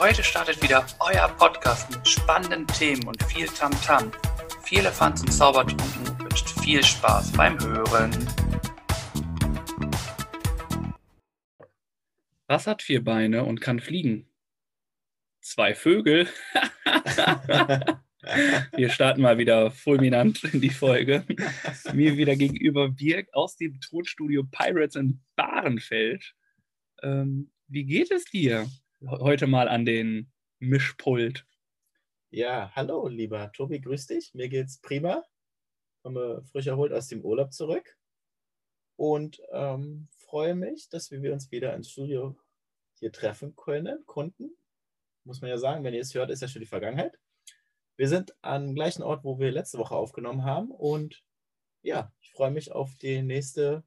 Heute startet wieder euer Podcast mit spannenden Themen und viel Tamtam. -Tam. Viel Elefants und Zaubertrunken wünscht viel Spaß beim Hören. Was hat vier Beine und kann fliegen? Zwei Vögel. Wir starten mal wieder fulminant in die Folge. Mir wieder gegenüber Birg aus dem Tonstudio Pirates in Bahrenfeld. Ähm, wie geht es dir heute mal an den Mischpult? Ja, hallo, lieber Tobi, grüß dich. Mir geht's prima. Komme frisch erholt aus dem Urlaub zurück und ähm, freue mich, dass wir uns wieder ins Studio hier treffen können, konnten. Muss man ja sagen, wenn ihr es hört, ist ja schon die Vergangenheit. Wir sind am gleichen Ort, wo wir letzte Woche aufgenommen haben. Und ja, ich freue mich auf die nächste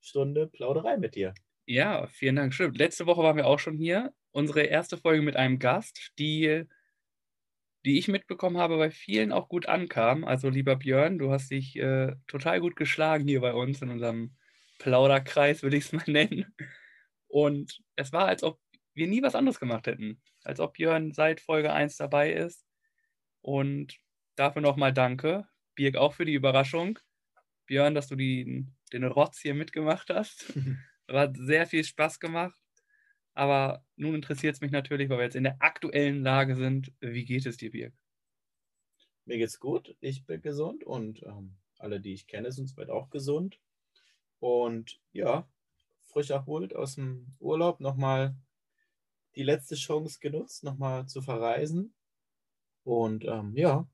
Stunde Plauderei mit dir. Ja, vielen Dank. Stimmt. Letzte Woche waren wir auch schon hier. Unsere erste Folge mit einem Gast, die, die ich mitbekommen habe, bei vielen auch gut ankam. Also, lieber Björn, du hast dich äh, total gut geschlagen hier bei uns in unserem Plauderkreis, würde ich es mal nennen. Und es war, als ob wir nie was anderes gemacht hätten. Als ob Björn seit Folge 1 dabei ist und dafür nochmal danke. Birg auch für die Überraschung. Björn, dass du die, den Rotz hier mitgemacht hast. War sehr viel Spaß gemacht. Aber nun interessiert es mich natürlich, weil wir jetzt in der aktuellen Lage sind. Wie geht es dir, Birg? Mir geht's gut. Ich bin gesund und ähm, alle, die ich kenne, sind soweit auch gesund. Und ja, frisch erholt aus dem Urlaub nochmal die letzte Chance genutzt, nochmal zu verreisen. Und ähm, ja,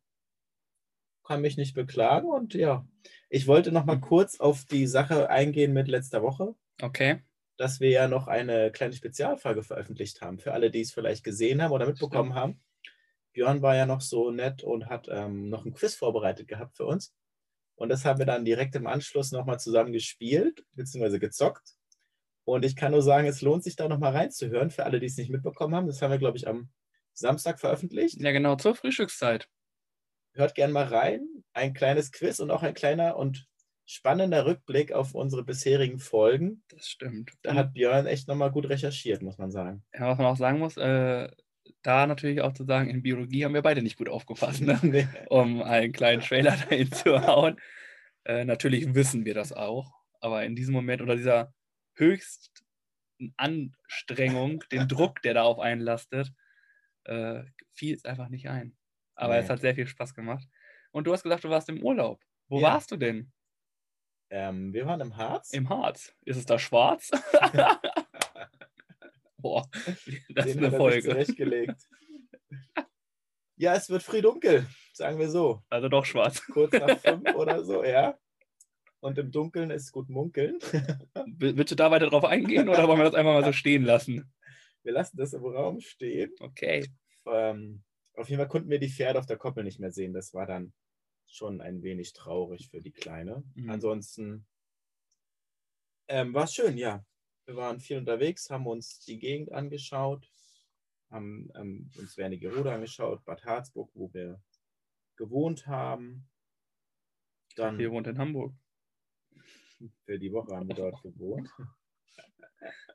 kann mich nicht beklagen. Und ja, ich wollte noch mal kurz auf die Sache eingehen mit letzter Woche. Okay. Dass wir ja noch eine kleine Spezialfolge veröffentlicht haben. Für alle, die es vielleicht gesehen haben oder mitbekommen haben. Björn war ja noch so nett und hat ähm, noch ein Quiz vorbereitet gehabt für uns. Und das haben wir dann direkt im Anschluss nochmal zusammen gespielt, beziehungsweise gezockt. Und ich kann nur sagen, es lohnt sich da nochmal reinzuhören, für alle, die es nicht mitbekommen haben. Das haben wir, glaube ich, am Samstag veröffentlicht. Ja, genau, zur Frühstückszeit. Hört gern mal rein. Ein kleines Quiz und auch ein kleiner und spannender Rückblick auf unsere bisherigen Folgen. Das stimmt. Da hat Björn echt nochmal gut recherchiert, muss man sagen. Ja, was man auch sagen muss, äh, da natürlich auch zu sagen, in Biologie haben wir beide nicht gut aufgepasst, ne? nee. um einen kleinen Trailer dahin zu hauen. Äh, natürlich wissen wir das auch, aber in diesem Moment oder dieser höchsten Anstrengung, den Druck, der da auf einen lastet, äh, fiel es einfach nicht ein. Aber nee. es hat sehr viel Spaß gemacht. Und du hast gesagt, du warst im Urlaub. Wo ja. warst du denn? Ähm, wir waren im Harz. Im Harz. Ist es da schwarz? Boah, das Den ist eine Folge. Zurechtgelegt. ja, es wird früh dunkel, sagen wir so. Also doch schwarz. Kurz nach fünf oder so, ja. Und im Dunkeln ist gut munkeln. Willst du da weiter drauf eingehen oder wollen wir das einfach mal so stehen lassen? Wir lassen das im Raum stehen. Okay. Ähm, auf jeden Fall konnten wir die Pferde auf der Koppel nicht mehr sehen. Das war dann schon ein wenig traurig für die Kleine. Mhm. Ansonsten ähm, war es schön, ja. Wir waren viel unterwegs, haben uns die Gegend angeschaut, haben ähm, uns Wernigerode angeschaut, Bad Harzburg, wo wir gewohnt haben. Dann, wir wohnt in Hamburg. Für die Woche haben wir dort gewohnt.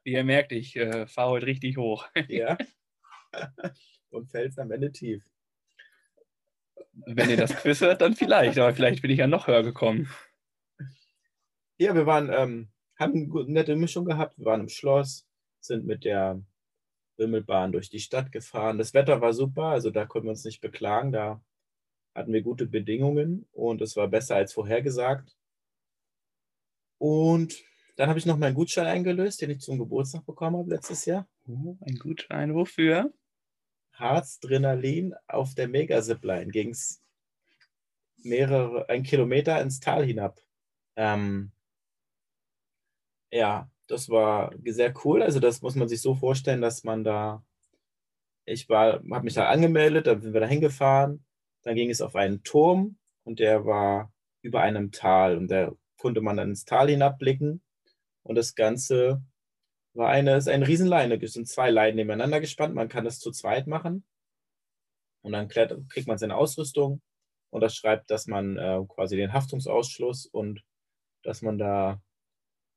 Wie ihr merkt, ich äh, fahre heute richtig hoch. ja. Und fällst am Ende tief. Wenn ihr das Quiz hört, dann vielleicht, aber vielleicht bin ich ja noch höher gekommen. Ja, wir waren, ähm, haben eine nette Mischung gehabt. Wir waren im Schloss, sind mit der Wimmelbahn durch die Stadt gefahren. Das Wetter war super, also da können wir uns nicht beklagen. Da hatten wir gute Bedingungen und es war besser als vorhergesagt. Und dann habe ich noch meinen Gutschein eingelöst, den ich zum Geburtstag bekommen habe letztes Jahr. Oh, ein Gutschein wofür? Harzdrenalin auf der Mega-Zipline ging es mehrere, ein Kilometer ins Tal hinab. Ähm, ja, das war sehr cool. Also das muss man sich so vorstellen, dass man da, ich war, habe mich da angemeldet, dann sind wir da hingefahren, dann ging es auf einen Turm und der war über einem Tal und da konnte man dann ins Tal hinabblicken und das Ganze war eine, ist eine Riesenleine. Es sind zwei Leinen nebeneinander gespannt. Man kann das zu zweit machen. Und dann kriegt man seine Ausrüstung und das schreibt, dass man äh, quasi den Haftungsausschluss und dass man da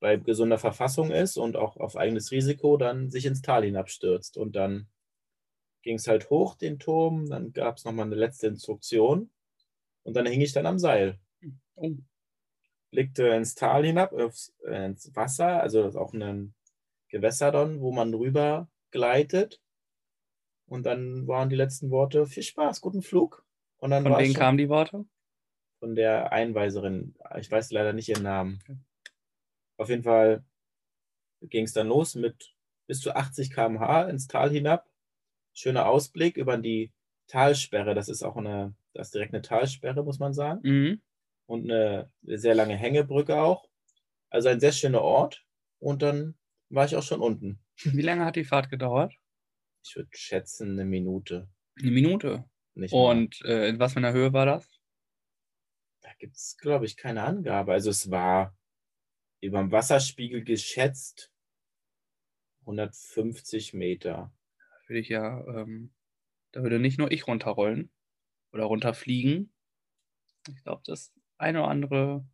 bei gesunder Verfassung ist und auch auf eigenes Risiko dann sich ins Tal hinabstürzt und dann ging es halt hoch, den Turm. Dann gab es nochmal eine letzte Instruktion. Und dann hing ich dann am Seil. Oh. Blickte ins Tal hinab, äh, ins Wasser, also das ist auch ein Gewässer dann, wo man rüber gleitet. Und dann waren die letzten Worte, viel Spaß, guten Flug. Und dann Von wem kamen die Worte? von der Einweiserin. Ich weiß leider nicht ihren Namen. Auf jeden Fall ging es dann los mit bis zu 80 km/h ins Tal hinab. Schöner Ausblick über die Talsperre. Das ist auch eine, das ist direkt eine Talsperre, muss man sagen. Mhm. Und eine sehr lange Hängebrücke auch. Also ein sehr schöner Ort. Und dann war ich auch schon unten. Wie lange hat die Fahrt gedauert? Ich würde schätzen, eine Minute. Eine Minute. Nicht. Und äh, in was für einer Höhe war das? da gibt es, glaube ich, keine Angabe. Also es war über dem Wasserspiegel geschätzt 150 Meter. Würde ich ja, ähm, da würde nicht nur ich runterrollen oder runterfliegen. Ich glaube, das eine oder andere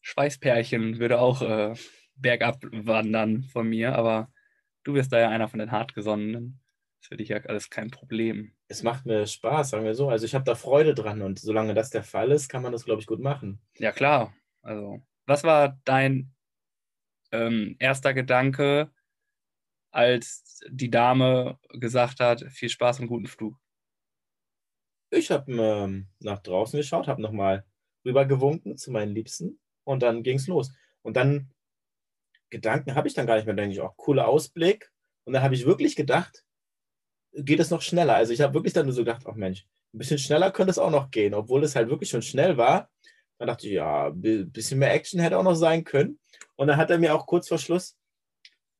Schweißpärchen würde auch äh, bergab wandern von mir, aber du wirst da ja einer von den Hartgesonnenen. Das für dich ja alles kein Problem. Es macht mir Spaß, sagen wir so. Also ich habe da Freude dran und solange das der Fall ist, kann man das, glaube ich, gut machen. Ja, klar. Also, was war dein ähm, erster Gedanke, als die Dame gesagt hat, viel Spaß und guten Flug? Ich habe ähm, nach draußen geschaut, habe nochmal rübergewunken zu meinen Liebsten und dann ging es los. Und dann Gedanken habe ich dann gar nicht mehr, denke ich, auch cooler Ausblick. Und dann habe ich wirklich gedacht, geht es noch schneller. Also ich habe wirklich dann nur so gedacht, ach Mensch, ein bisschen schneller könnte es auch noch gehen, obwohl es halt wirklich schon schnell war. Dann dachte ich, ja, ein bisschen mehr Action hätte auch noch sein können. Und dann hat er mir auch kurz vor Schluss,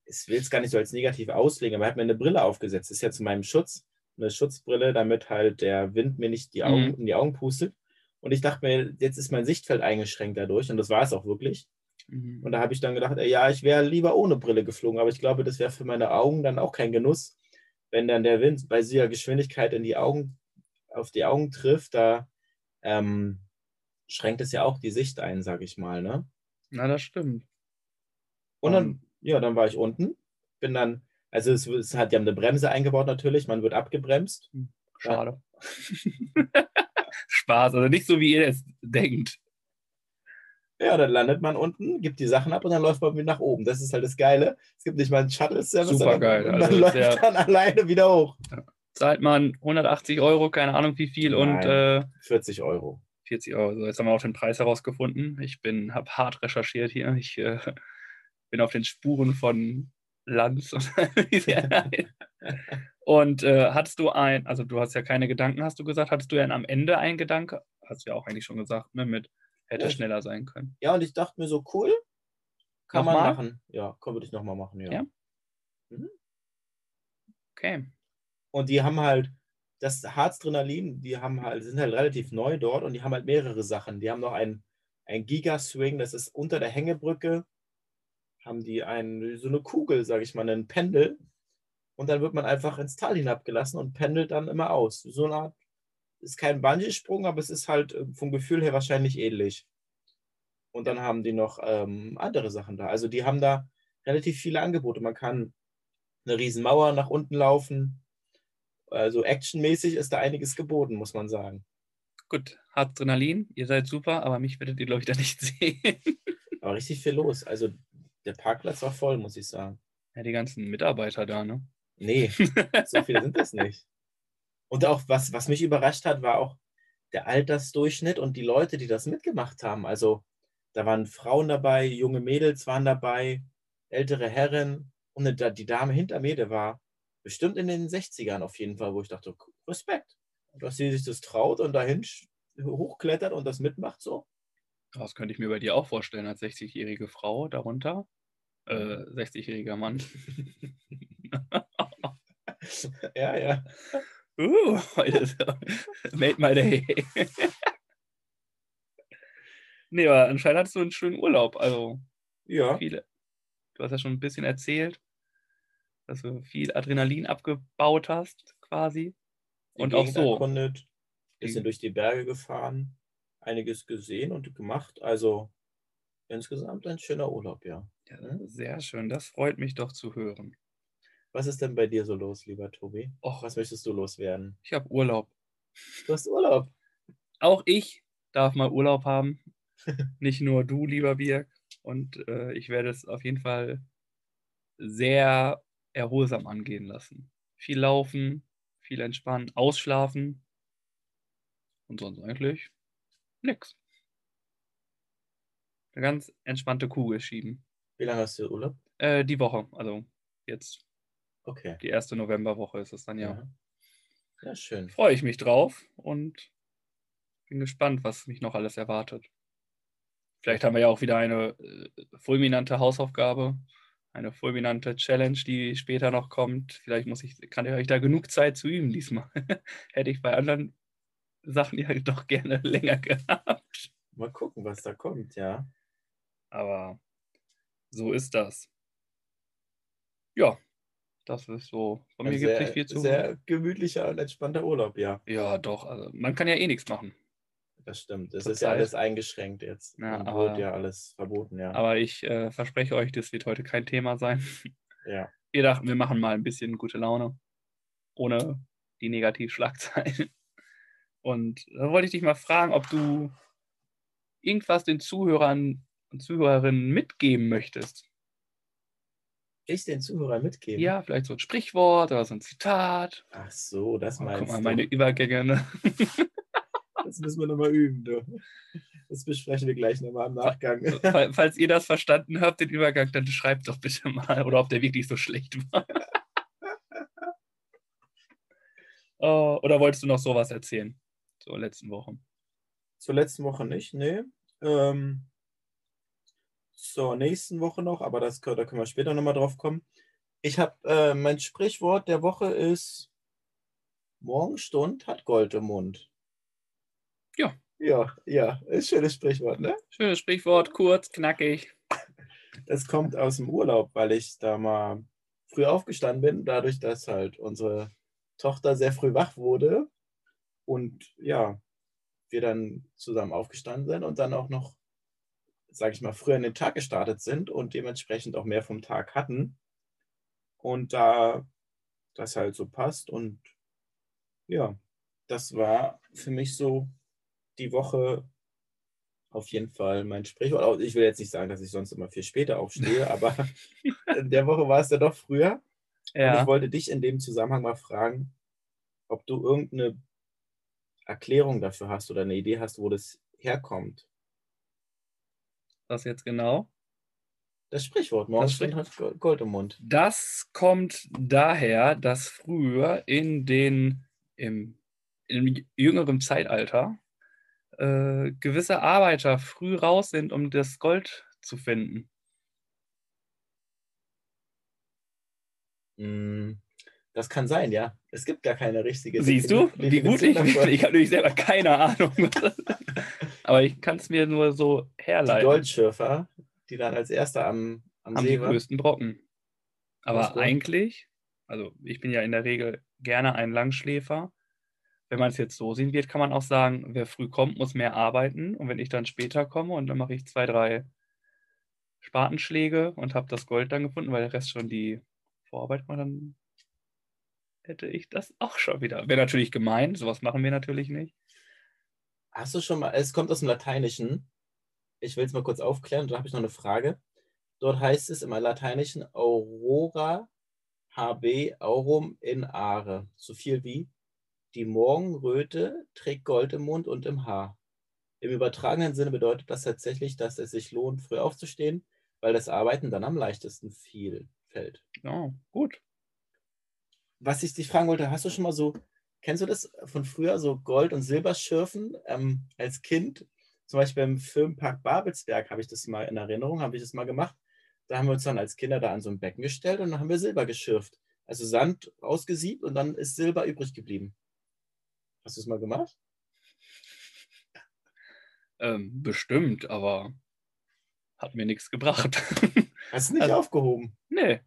ich will es gar nicht so als negativ auslegen, aber er hat mir eine Brille aufgesetzt. Das ist ja zu meinem Schutz, eine Schutzbrille, damit halt der Wind mir nicht die Augen, Mhm. in die Augen pustet. Und ich dachte mir, jetzt ist mein Sichtfeld eingeschränkt dadurch. Und das war es auch wirklich. Mhm. Und da habe ich dann gedacht, ey, ja, ich wäre lieber ohne Brille geflogen, aber ich glaube, das wäre für meine Augen dann auch kein Genuss, wenn dann der Wind bei dieser Geschwindigkeit in die Augen, auf die Augen trifft, da ähm, schränkt es ja auch die Sicht ein, sage ich mal. Ne? Na, das stimmt. Und dann, Ähm. ja, dann war ich unten, bin dann, also es, es hat, die haben eine Bremse eingebaut natürlich, man wird abgebremst. Schade. Spaß, also nicht so, wie ihr es denkt. Ja, dann landet man unten, gibt die Sachen ab und dann läuft man wieder nach oben. Das ist halt das Geile. Es gibt nicht mal einen Shuttle-Service, Super geil. man Also läuft sehr- dann alleine wieder hoch. Zahlt man 180 Euro, keine Ahnung wie viel, und Nein. äh, 40 Euro. 40 Euro. So, jetzt haben wir auch den Preis herausgefunden. Ich bin, habe hart recherchiert hier. Ich äh, bin auf den Spuren von Lanz. und und äh, hattest du ein, also du hast ja keine Gedanken, hast du gesagt, hattest du ja am Ende einen Gedanke? Hast du ja auch eigentlich schon gesagt, ne, mit hätte schneller sein können. Ja, und ich dachte mir so, cool, kann man Nochmal? machen. Ja, komm, würde ich nochmal machen, ja. Ja? Okay. Und die haben halt, das Harzdrenalin, die haben halt, sind halt relativ neu dort und die haben halt mehrere Sachen. Die haben noch ein, ein Giga-Swing, das ist unter der Hängebrücke, haben die ein, so eine Kugel, sage ich mal, ein Pendel. Und dann wird man einfach ins Tal hinabgelassen und pendelt dann immer aus. So eine Art, ist kein Bungee-Sprung, aber es ist halt äh, vom Gefühl her wahrscheinlich ähnlich. Und dann haben die noch ähm, andere Sachen da. Also die haben da relativ viele Angebote. Man kann eine riesen Mauer nach unten laufen. Also actionmäßig ist da einiges geboten, muss man sagen. Gut, Adrenalin, ihr seid super, aber mich werdet ihr, glaube ich, da nicht sehen. Aber richtig viel los. Also der Parkplatz war voll, muss ich sagen. ja, die ganzen Mitarbeiter da, ne? Nee, so viele sind das nicht. Und auch, was, was mich überrascht hat, war auch der Altersdurchschnitt und die Leute, die das mitgemacht haben. Also da waren Frauen dabei, junge Mädels waren dabei, ältere Herren. Und eine- die Dame hinter mir, der war bestimmt in den 60ern auf jeden Fall, wo ich dachte, Respekt, dass sie sich das traut und dahin hochklettert und das mitmacht so. Das könnte ich mir bei dir auch vorstellen, als 60-jährige Frau darunter. Äh, 60-jähriger Mann. ja, ja. Uh, heute ist Made my day. nee, aber anscheinend hattest du einen schönen Urlaub. Also Ja, viele. Du hast ja schon ein bisschen erzählt, dass du viel Adrenalin abgebaut hast, quasi. die Und auch so. erkundet, bisschen durch die Berge gefahren, einiges gesehen und gemacht. Also insgesamt ein schöner Urlaub, ja. Ja, sehr schön. Das freut mich doch zu hören. Was ist denn bei dir so los, lieber Tobi? Och, Was möchtest du loswerden? ich habe Urlaub. Du hast Urlaub. Auch ich darf mal Urlaub haben. Nicht nur du, lieber Birg. Und äh, ich werde es auf jeden Fall sehr erholsam angehen lassen. Viel laufen, viel entspannen, ausschlafen. Und sonst eigentlich nix. Eine ganz entspannte Kugel schieben. Wie lange hast du Urlaub? Äh, die Woche, also jetzt Okay. die erste Novemberwoche ist es dann ja. Ja. Ja, schön. Freue ich mich drauf und bin gespannt, was mich noch alles erwartet. Vielleicht haben wir ja auch wieder eine äh, fulminante Hausaufgabe, eine fulminante Challenge, die später noch kommt. Vielleicht muss ich, kann ich euch da genug Zeit zu üben diesmal. Hätte ich bei anderen Sachen ja doch gerne länger gehabt. Mal gucken, was da kommt, ja. Aber so ist das. Ja, das ist so. Von mir gibt es nicht viel zu. sehr gemütlicher und entspannter Urlaub, ja. Ja, doch. Also man kann ja eh nichts machen. Das stimmt. Es ist ja alles eingeschränkt jetzt. Ja, und aber- wird ja alles verboten, ja. Aber ich äh, verspreche euch, das wird heute kein Thema sein. ja. Wir dachten, wir machen mal ein bisschen gute Laune. Ohne die Negativschlagzeilen. Und da wollte ich dich mal fragen, ob du irgendwas den Zuhörern und Zuhörerinnen mitgeben möchtest. Ich den Zuhörern mitgeben. Ja, vielleicht so ein Sprichwort oder so ein Zitat. Ach so, das Oh, meinst guck mal, du. meine Übergänge. Ne? Das müssen wir nochmal üben, du. Das besprechen wir gleich nochmal im Nachgang. Fall- Falls ihr das verstanden habt, den Übergang, dann schreibt doch bitte mal. Oder ob der wirklich so schlecht war. Oh, oder wolltest du noch sowas erzählen? So letzten Wochen. Zur letzten Woche nicht, nee. Ähm, zur nächsten Woche noch, aber das, da können wir später nochmal drauf kommen. Ich habe, äh, mein Sprichwort der Woche ist, Morgenstund hat Gold im Mund. Ja. Ja, ja, ist ein schönes Sprichwort, ne? Schönes Sprichwort, kurz, knackig. Das kommt aus dem Urlaub, weil ich da mal früh aufgestanden bin, dadurch, dass halt unsere Tochter sehr früh wach wurde und ja, wir dann zusammen aufgestanden sind und dann auch noch, sage ich mal, früher in den Tag gestartet sind und dementsprechend auch mehr vom Tag hatten. Und da das halt so passt und ja, das war für mich so die Woche auf jeden Fall mein Sprichwort. Ich will jetzt nicht sagen, dass ich sonst immer viel später aufstehe, aber in der Woche war es ja doch früher. Und ich Ja, wollte dich in dem Zusammenhang mal fragen, ob du irgendeine Erklärung dafür hast oder eine Idee hast, wo das herkommt. Was jetzt genau? Das Sprichwort, morgen Sprich- hat Go- Gold im Mund. Das kommt daher, dass früher in den, im, im jüngeren Zeitalter äh, gewisse Arbeiter früh raus sind, um das Gold zu finden. Mm, Das kann sein, ja. Es gibt gar keine richtige Siehst du, wie gut ich bin? Ich habe nämlich selber keine Ahnung. Aber ich kann es mir nur so Die herleiten. Goldschürfer, die dann als Erster am, am haben die See waren. größten Brocken. Aber eigentlich, also ich bin ja in der Regel gerne ein Langschläfer. Wenn man es jetzt so sehen wird, kann man auch sagen, wer früh kommt, muss mehr arbeiten. Und wenn ich dann später komme und dann mache ich zwei, drei Spatenschläge und habe das Gold dann gefunden, weil der Rest schon die Vorarbeit war, dann hätte ich das auch schon wieder. Wäre natürlich gemein, sowas machen wir natürlich nicht. Hast du schon mal, es kommt aus dem Lateinischen. Ich will es mal kurz aufklären, da habe ich noch eine Frage. Dort heißt es im Lateinischen Aurora HB Aurum in Are. So viel wie die Morgenröte trägt Gold im Mund und im Haar. Im übertragenen Sinne bedeutet das tatsächlich, dass es sich lohnt, früh aufzustehen, weil das Arbeiten dann am leichtesten viel fällt. Ja, gut. Was ich dich fragen wollte, hast du schon mal so, kennst du das von früher, so Gold- und Silberschürfen ähm, als Kind? Zum Beispiel beim Filmpark Babelsberg habe ich das mal in Erinnerung, habe ich das mal gemacht. Da haben wir uns dann als Kinder da an so ein Becken gestellt und dann haben wir Silber geschürft. Also Sand ausgesiebt und dann ist Silber übrig geblieben. Hast du es mal gemacht? Ähm, bestimmt, aber hat mir nichts gebracht. Hast du nicht Also- aufgehoben? nee.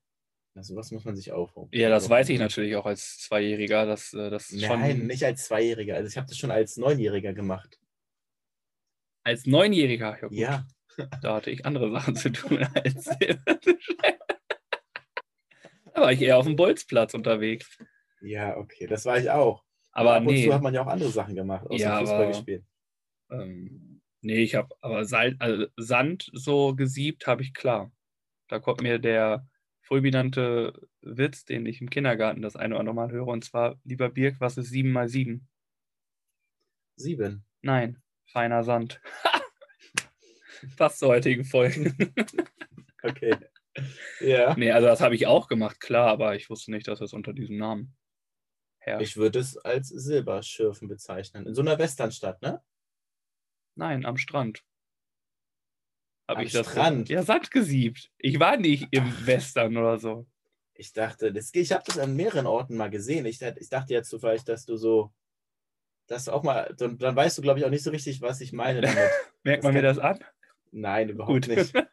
Also was muss man sich aufhoben? Ja, das weiß ich natürlich auch als Zweijähriger, dass äh, das Nein, schon nicht als Zweijähriger. Also ich habe das schon als Neunjähriger gemacht. als Neunjähriger. Ja, Ja. Da hatte ich andere Sachen zu tun als Da war ich eher auf dem Bolzplatz unterwegs. Ja, okay, das war ich auch. Aber ab und nee. zu hat man ja auch andere Sachen gemacht, außer Ja, Fußball aber- gespielt. Ähm, nee, ich habe aber Sal also Sand so gesiebt, habe ich klar. Da kommt mir der fulminante Witz, den ich im Kindergarten das eine oder andere Mal höre, und zwar, lieber Birk, was ist 7 mal 7? Sieben. Nein, feiner Sand. Passt zur heutigen Folge. Okay. ja. nee, also das habe ich auch gemacht, klar, aber ich wusste nicht, dass es unter diesem Namen herrscht. Ich würde es als Silberschürfen bezeichnen. In so einer Westernstadt, ne? Nein, am Strand. Hab Am ich das Strand? Ja, Sand gesiebt. Ich war nicht im Western oder so. Ich dachte, das, ich habe das an mehreren Orten mal gesehen. Ich, ich dachte jetzt so vielleicht, dass du so, dass du auch mal, dann, dann weißt du, glaube ich, auch nicht so richtig, was ich meine damit. Merkt Das man mir das an? Nein, überhaupt Gut. nicht.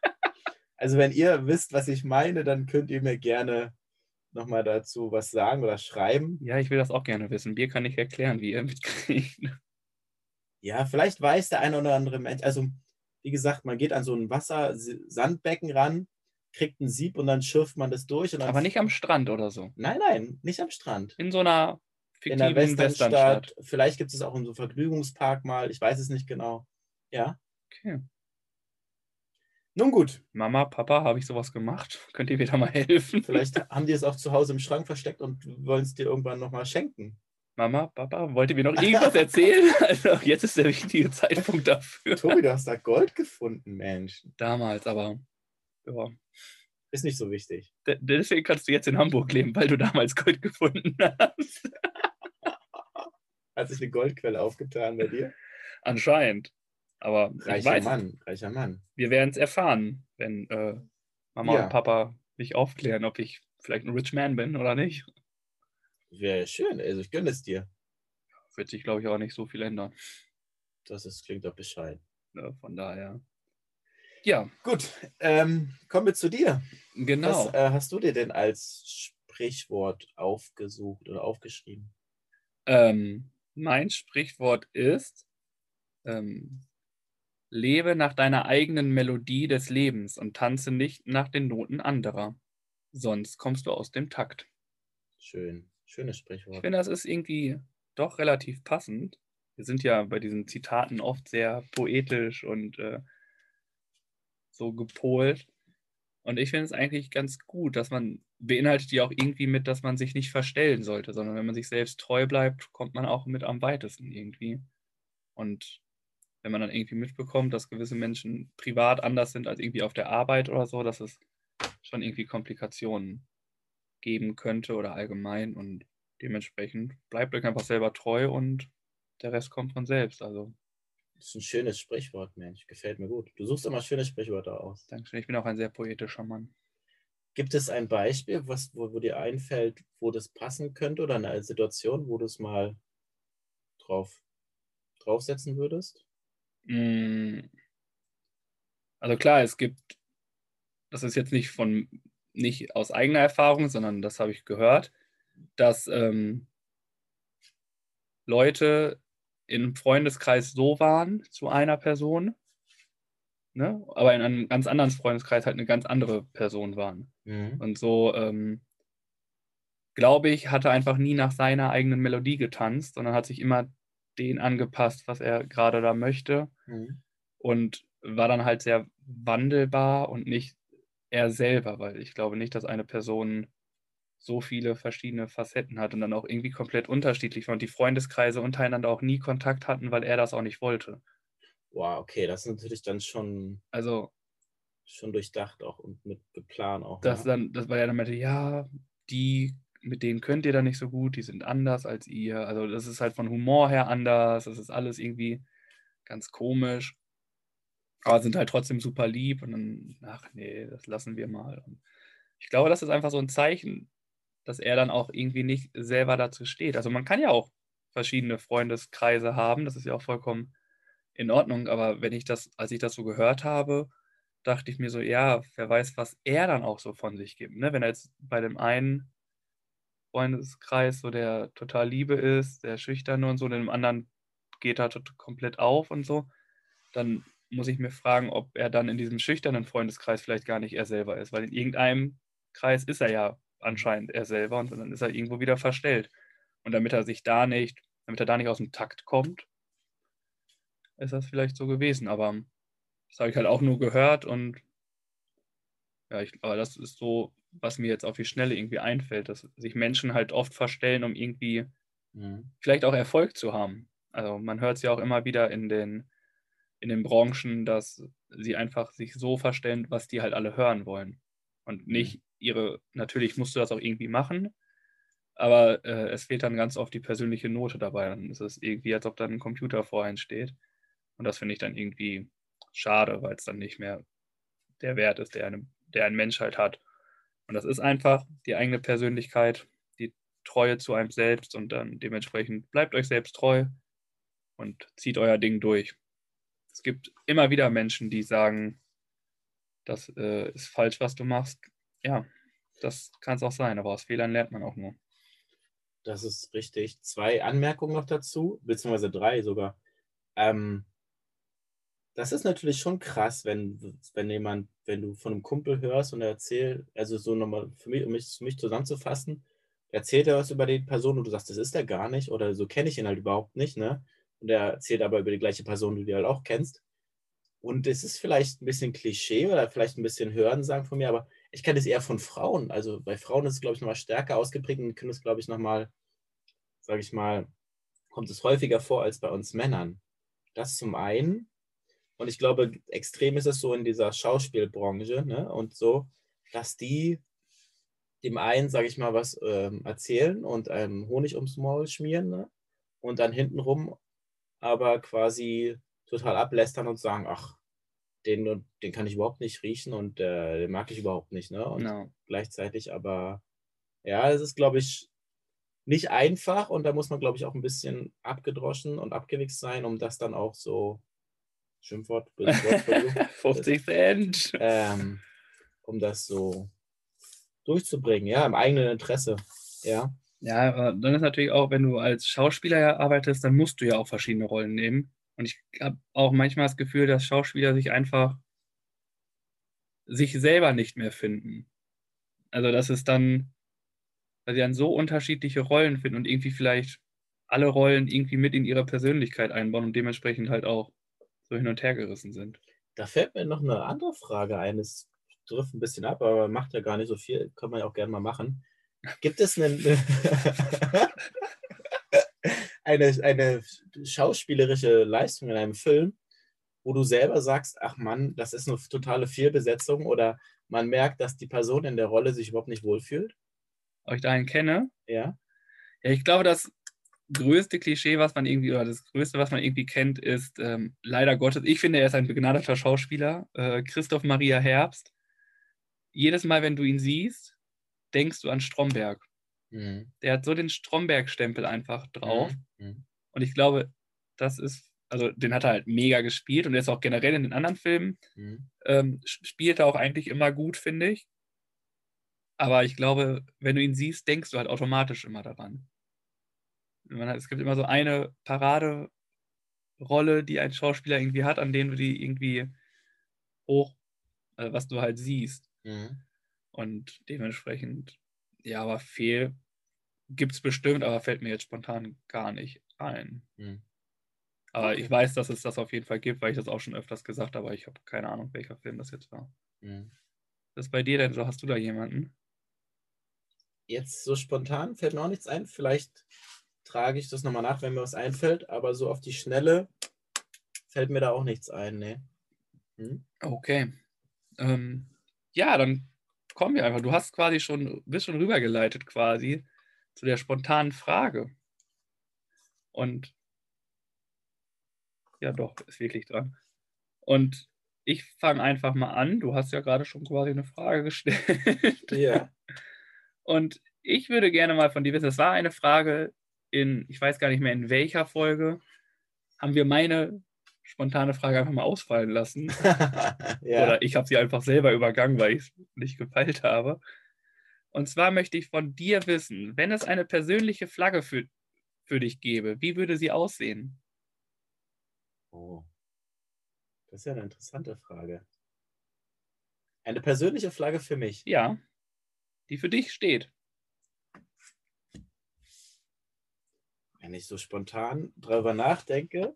Also wenn ihr wisst, was ich meine, dann könnt ihr mir gerne nochmal dazu was sagen oder schreiben. Ja, ich will das auch gerne wissen. Bier kann ich erklären, wie ihr mitkriegt. Ja, vielleicht weiß der eine oder andere Mensch, also wie gesagt, man geht an so ein Wasser-Sandbecken ran, kriegt ein Sieb und dann schürft man das durch. Aber nicht am Strand oder so. Nein, nein, nicht am Strand. In so einer In der fiktiven Westernstadt. Westernstadt. Vielleicht gibt es auch in so einem Vergnügungspark mal. Ich weiß es nicht genau. Ja. Okay. Nun gut, Mama, Papa, habe ich sowas gemacht? Könnt ihr mir da mal helfen? vielleicht haben die es auch zu Hause im Schrank versteckt und wollen es dir irgendwann nochmal schenken. Mama, Papa, wollt ihr mir noch irgendwas erzählen? Also jetzt ist der richtige Zeitpunkt dafür. Tobi, du hast da Gold gefunden, Mensch. Damals, aber ja. Ist nicht so wichtig. De- Deswegen kannst du jetzt in Hamburg leben, weil du damals Gold gefunden hast. Hat sich eine Goldquelle aufgetan bei dir? Anscheinend. Aber ich Reicher weiß, Mann, reicher Mann. wir werden es erfahren, wenn äh, Mama Ja. und Papa mich aufklären, ob ich vielleicht ein Rich Man bin oder nicht. Wäre schön, also ich gönne es dir. Wird sich, glaube ich, auch nicht so viel ändern. Das ist, klingt doch bescheiden. Ne? Von daher. Ja, Gut, ähm, kommen wir zu dir. genau. Was äh, hast du dir denn als Sprichwort aufgesucht oder aufgeschrieben? Ähm, mein Sprichwort ist, ähm, lebe nach deiner eigenen Melodie des Lebens und tanze nicht nach den Noten anderer. Sonst kommst du aus dem Takt. Schön, schönes Ich Sprichwort. finde, das ist irgendwie doch relativ passend. Wir sind ja bei diesen Zitaten oft sehr poetisch und äh, so gepolt. Und ich finde es eigentlich ganz gut, dass man beinhaltet die auch irgendwie mit, dass man sich nicht verstellen sollte, sondern wenn man sich selbst treu bleibt, kommt man auch mit am weitesten irgendwie. Und wenn man dann irgendwie mitbekommt, dass gewisse Menschen privat anders sind als irgendwie auf der Arbeit oder so, dass es schon irgendwie Komplikationen geben könnte oder allgemein und dementsprechend bleibt euch einfach selber treu und der Rest kommt von selbst. Also, Das ist ein schönes Sprichwort, Mensch. Gefällt mir gut. Du suchst immer schöne Sprichwörter aus. Dankeschön. Ich bin auch ein sehr poetischer Mann. Gibt es ein Beispiel, was, wo, wo dir einfällt, wo das passen könnte oder eine Situation, wo du es mal drauf, draufsetzen würdest? Mm. Also klar, es gibt, das ist jetzt nicht von, nicht aus eigener Erfahrung, sondern das habe ich gehört, dass ähm, Leute im Freundeskreis so waren zu einer Person, ne, aber in einem ganz anderen Freundeskreis halt eine ganz andere Person waren. Mhm. Und so, ähm, glaube ich, hat er einfach nie nach seiner eigenen Melodie getanzt, sondern hat sich immer den angepasst, was er gerade da möchte Mhm. und war dann halt sehr wandelbar und nicht er selber, weil ich glaube nicht, dass eine Person so viele verschiedene Facetten hat und dann auch irgendwie komplett unterschiedlich war und die Freundeskreise untereinander auch nie Kontakt hatten, weil er das auch nicht wollte. Wow, okay, das ist natürlich dann schon, Also, schon durchdacht auch und mit geplant auch. das ne? dann, das war er dann meinte, ja, die, mit denen könnt ihr da nicht so gut, die sind anders als ihr. Also, das ist halt von Humor her anders, das ist alles irgendwie ganz komisch. Aber sind halt trotzdem super lieb und dann, ach nee, das lassen wir mal. Und ich glaube, das ist einfach so ein Zeichen, dass er dann auch irgendwie nicht selber dazu steht. Also man kann ja auch verschiedene Freundeskreise haben, das ist ja auch vollkommen in Ordnung, aber wenn ich das, als ich das so gehört habe, dachte ich mir so, ja, wer weiß, was er dann auch so von sich gibt. Ne? Wenn er jetzt bei dem einen Freundeskreis so der total Liebe ist, der Schüchterne und so, und dem anderen geht er komplett auf und so, dann muss ich mir fragen, ob er dann in diesem schüchternen Freundeskreis vielleicht gar nicht er selber ist, weil in irgendeinem Kreis ist er ja anscheinend er selber und dann ist er irgendwo wieder verstellt. Und damit er sich da nicht, damit er da nicht aus dem Takt kommt, ist das vielleicht so gewesen. Aber das habe ich halt auch nur gehört und ja, ich, aber das ist so, was mir jetzt auf die Schnelle irgendwie einfällt, dass sich Menschen halt oft verstellen, um irgendwie mhm. vielleicht auch Erfolg zu haben. Also man hört es ja auch immer wieder in den, in den Branchen, dass sie einfach sich so verstellen, was die halt alle hören wollen. Und mhm. nicht ihre, natürlich musst du das auch irgendwie machen, aber äh, es fehlt dann ganz oft die persönliche Note dabei. Dann ist es irgendwie, als ob dann ein Computer vor einen steht. Und das finde ich dann irgendwie schade, weil es dann nicht mehr der Wert ist, der, eine, der ein Mensch halt hat. Und das ist einfach die eigene Persönlichkeit, die Treue zu einem selbst und dann dementsprechend bleibt euch selbst treu und zieht euer Ding durch. Es gibt immer wieder Menschen, die sagen, das äh, ist falsch, was du machst. Ja, das kann es auch sein, aber aus Fehlern lernt man auch nur. Das ist richtig. Zwei Anmerkungen noch dazu, beziehungsweise drei sogar. Ähm, das ist natürlich schon krass, wenn, wenn jemand, wenn du von einem Kumpel hörst und er erzählt, also so nochmal für mich, um mich, mich zusammenzufassen, erzählt er was über die Person und du sagst, das ist er gar nicht oder so kenne ich ihn halt überhaupt nicht, ne? Und er erzählt aber über die gleiche Person, die du halt auch kennst. Und es ist vielleicht ein bisschen Klischee oder vielleicht ein bisschen Hörensagen von mir, aber ich kenne es eher von Frauen. Also bei Frauen ist es, glaube ich, nochmal stärker ausgeprägt und können es, glaube ich, nochmal, sage ich mal, kommt es häufiger vor als bei uns Männern. Das zum einen. Und ich glaube, extrem ist es so in dieser Schauspielbranche ne? und so, dass die dem einen, sage ich mal, was ähm, erzählen und einem Honig ums Maul schmieren ne? und dann hintenrum aber quasi total ablästern und sagen, ach, den, den kann ich überhaupt nicht riechen und äh, den mag ich überhaupt nicht. Ne? Und no. gleichzeitig aber, ja, es ist, glaube ich, nicht einfach und da muss man, glaube ich, auch ein bisschen abgedroschen und abgewichst sein, um das dann auch so Schimpfwort, 50 Cent. Ähm, um das so durchzubringen, ja, im eigenen Interesse. Ja. Ja, dann ist natürlich auch, wenn du als Schauspieler arbeitest, dann musst du ja auch verschiedene Rollen nehmen. Und ich habe auch manchmal das Gefühl, dass Schauspieler sich einfach sich selber nicht mehr finden. Also, dass es dann, weil sie dann so unterschiedliche Rollen finden und irgendwie vielleicht alle Rollen irgendwie mit in ihre Persönlichkeit einbauen und dementsprechend halt auch so hin und her gerissen sind. Da fällt mir noch eine andere Frage ein. Es trifft ein bisschen ab, aber macht ja gar nicht so viel. Kann man ja auch gerne mal machen. Gibt es einen, eine, eine schauspielerische Leistung in einem Film, wo du selber sagst, ach Mann, das ist eine totale Fehlbesetzung oder man merkt, dass die Person in der Rolle sich überhaupt nicht wohlfühlt? Ob ich da einen kenne? Ja. Ja, ich glaube, das größte Klischee, was man irgendwie, oder das größte, was man irgendwie kennt, ist ähm, leider Gottes, ich finde, er ist ein begnadeter Schauspieler, äh, Christoph Maria Herbst. Jedes Mal, wenn du ihn siehst, denkst du an Stromberg. Mhm. Der hat so den Stromberg-Stempel einfach drauf. Mhm. mhm. Und ich glaube, das ist, also den hat er halt mega gespielt und der ist auch generell in den anderen Filmen, mhm. ähm, spielt er auch eigentlich immer gut, finde ich. Aber ich glaube, wenn du ihn siehst, denkst du halt automatisch immer daran. Hat, es gibt immer so eine Paraderolle, die ein Schauspieler irgendwie hat, an denen du die irgendwie hoch, äh, was du halt siehst. Mhm. Und dementsprechend, ja, aber fehl gibt es bestimmt, aber fällt mir jetzt spontan gar nicht ein. Mhm. Aber okay. ich weiß, dass es das auf jeden Fall gibt, weil ich das auch schon öfters gesagt habe, aber ich habe keine Ahnung, welcher Film das jetzt war. Mhm. Was ist bei dir denn so? Hast du da jemanden? Jetzt so spontan fällt mir auch nichts ein. Vielleicht trage ich das nochmal nach, wenn mir was einfällt, aber so auf die Schnelle fällt mir da auch nichts ein, ne? Hm? Okay. Ähm, ja, dann kommen wir einfach. Du hast quasi schon, bist schon rübergeleitet quasi zu der spontanen Frage. Und ja, doch, ist wirklich dran. Und ich fange einfach mal an. Du hast ja gerade schon quasi eine Frage gestellt. Ja. Und ich würde gerne mal von dir wissen, es war eine Frage in, ich weiß gar nicht mehr in welcher Folge, haben wir meine spontane Frage einfach mal ausfallen lassen. ja. Oder ich habe sie einfach selber übergangen, weil ich es nicht gepeilt habe. Und zwar möchte ich von dir wissen, wenn es eine persönliche Flagge für, für dich gäbe, wie würde sie aussehen? Oh, das ist ja eine interessante Frage. Eine persönliche Flagge für mich? Ja. die für dich steht. Wenn ich so spontan drüber nachdenke,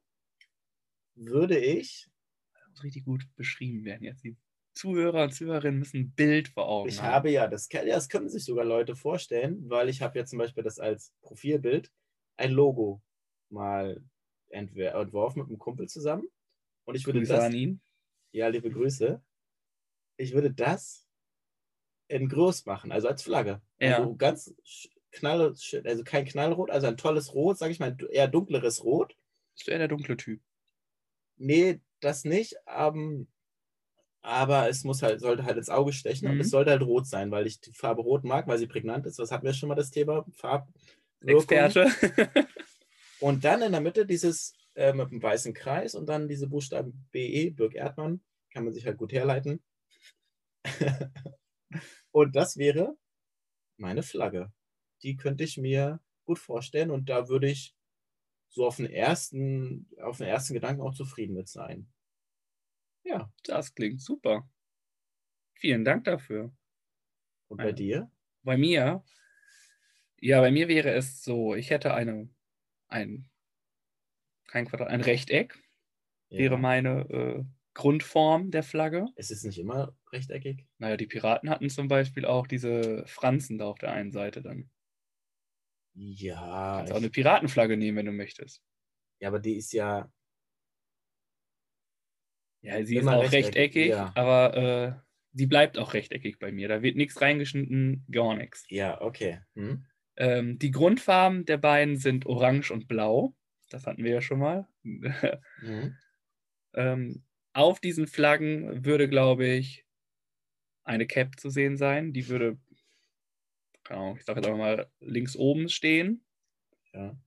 würde ich. Das muss richtig gut beschrieben werden jetzt. Die Zuhörer und Zuhörerinnen müssen ein Bild vor Augen Ich haben. habe ja, das, ja, das können sich sogar Leute vorstellen, weil ich habe ja zum Beispiel das als Profilbild ein Logo mal entworfen mit einem Kumpel zusammen. Und ich würde Grüße das, an ihn. ja, liebe Grüße, ich würde das in groß machen, also als Flagge. Ja. Also ganz knall, also kein Knallrot, also ein tolles Rot, sage ich mal, eher dunkleres Rot. Bist du eher der dunkle Typ? Nee, das nicht, ähm, aber es muss halt, sollte halt ins Auge stechen und Mhm. es sollte halt rot sein, weil ich die Farbe rot mag, weil sie prägnant ist. Was hatten wir schon mal das Thema? Farb. Experte. Und dann in der Mitte dieses äh, mit dem weißen Kreis und dann diese Buchstaben BE, Birg Erdmann, kann man sich halt gut herleiten. und das wäre meine Flagge. Die könnte ich mir gut vorstellen und da würde ich so auf den ersten, auf den ersten Gedanken auch zufrieden mit sein. Ja, Das klingt super. Vielen Dank dafür. und bei Ja. dir? Bei mir, ja, bei mir wäre es so, ich hätte eine, ein, kein Quadrat, ein Rechteck wäre Ja. meine äh, Grundform der Flagge. Es ist nicht immer rechteckig. Naja, die Piraten hatten zum Beispiel auch diese Franzen da auf der einen Seite dann. Ja, Kannst auch eine Piratenflagge nehmen, wenn du möchtest. ja, aber die ist ja, Ja, sie ist auch rechteckig, ja. aber äh, sie bleibt auch rechteckig bei mir. Da wird nichts reingeschnitten, gar nichts. ja, okay. Hm? Ähm, die Grundfarben der beiden sind Orange und Blau. Das hatten wir ja schon mal. Hm? ähm, auf diesen Flaggen würde, glaube ich, eine Cap zu sehen sein. Die würde, Ahnung, ich sage jetzt einfach mal, links oben stehen. Ja.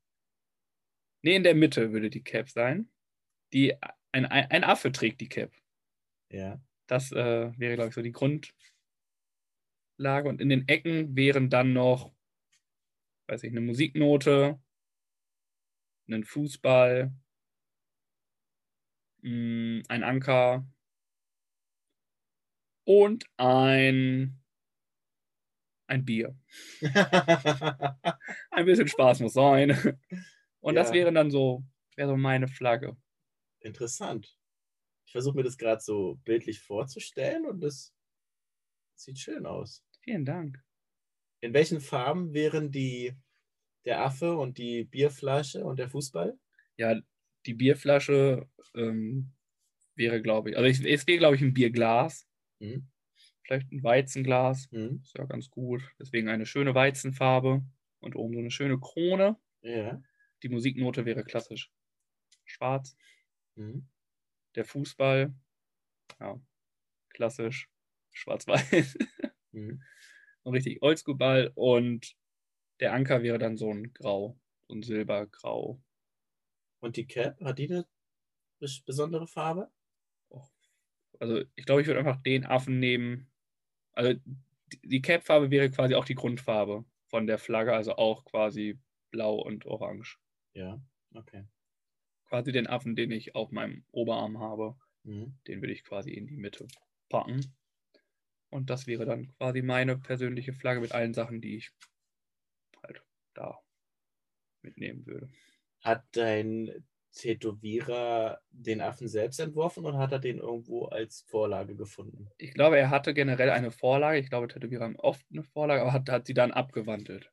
Nee, in der Mitte würde die Cap sein. Die, ein, ein, ein Affe trägt die Cap. Ja. Das äh, wäre, glaube ich, so die Grundlage. Und in den Ecken wären dann noch, weiß ich, eine Musiknote, einen Fußball, mh, ein Anker und ein, ein Bier. Ein bisschen Spaß muss sein. Und das Ja. wäre dann so, wäre so meine Flagge. Interessant. Ich versuche mir das gerade so bildlich vorzustellen und das sieht schön aus. Vielen Dank. In welchen Farben wären die der Affe und die Bierflasche und der Fußball? Ja, die Bierflasche ähm, wäre, glaube ich, also ich, es wäre, glaube ich, ein Bierglas. Hm? Vielleicht ein Weizenglas. Hm? Ist ja ganz gut. Deswegen eine schöne Weizenfarbe und oben so eine schöne Krone. Ja. Die Musiknote wäre klassisch schwarz. Hm? Der Fußball, ja, klassisch schwarz-weiß. Hm? so ein richtig Oldschool-Ball. Und der Anker wäre dann so ein Grau, so ein Silbergrau. Und die Cap, hat die eine bes- besondere Farbe? Also ich glaube, ich würde einfach den Affen nehmen. Also die- Cap-Farbe wäre quasi auch die Grundfarbe von der Flagge, also auch quasi blau und orange. Ja, okay. Quasi den Affen, den ich auf meinem Oberarm habe, Hm? den würde ich quasi in die Mitte packen. Und das wäre dann quasi meine persönliche Flagge mit allen Sachen, die ich halt da mitnehmen würde. Hat dein Tätowierer den Affen selbst entworfen oder hat er den irgendwo als Vorlage gefunden? Ich glaube, er hatte generell eine Vorlage. Ich glaube, Tätowierer haben oft eine Vorlage, aber hat, hat sie dann abgewandelt.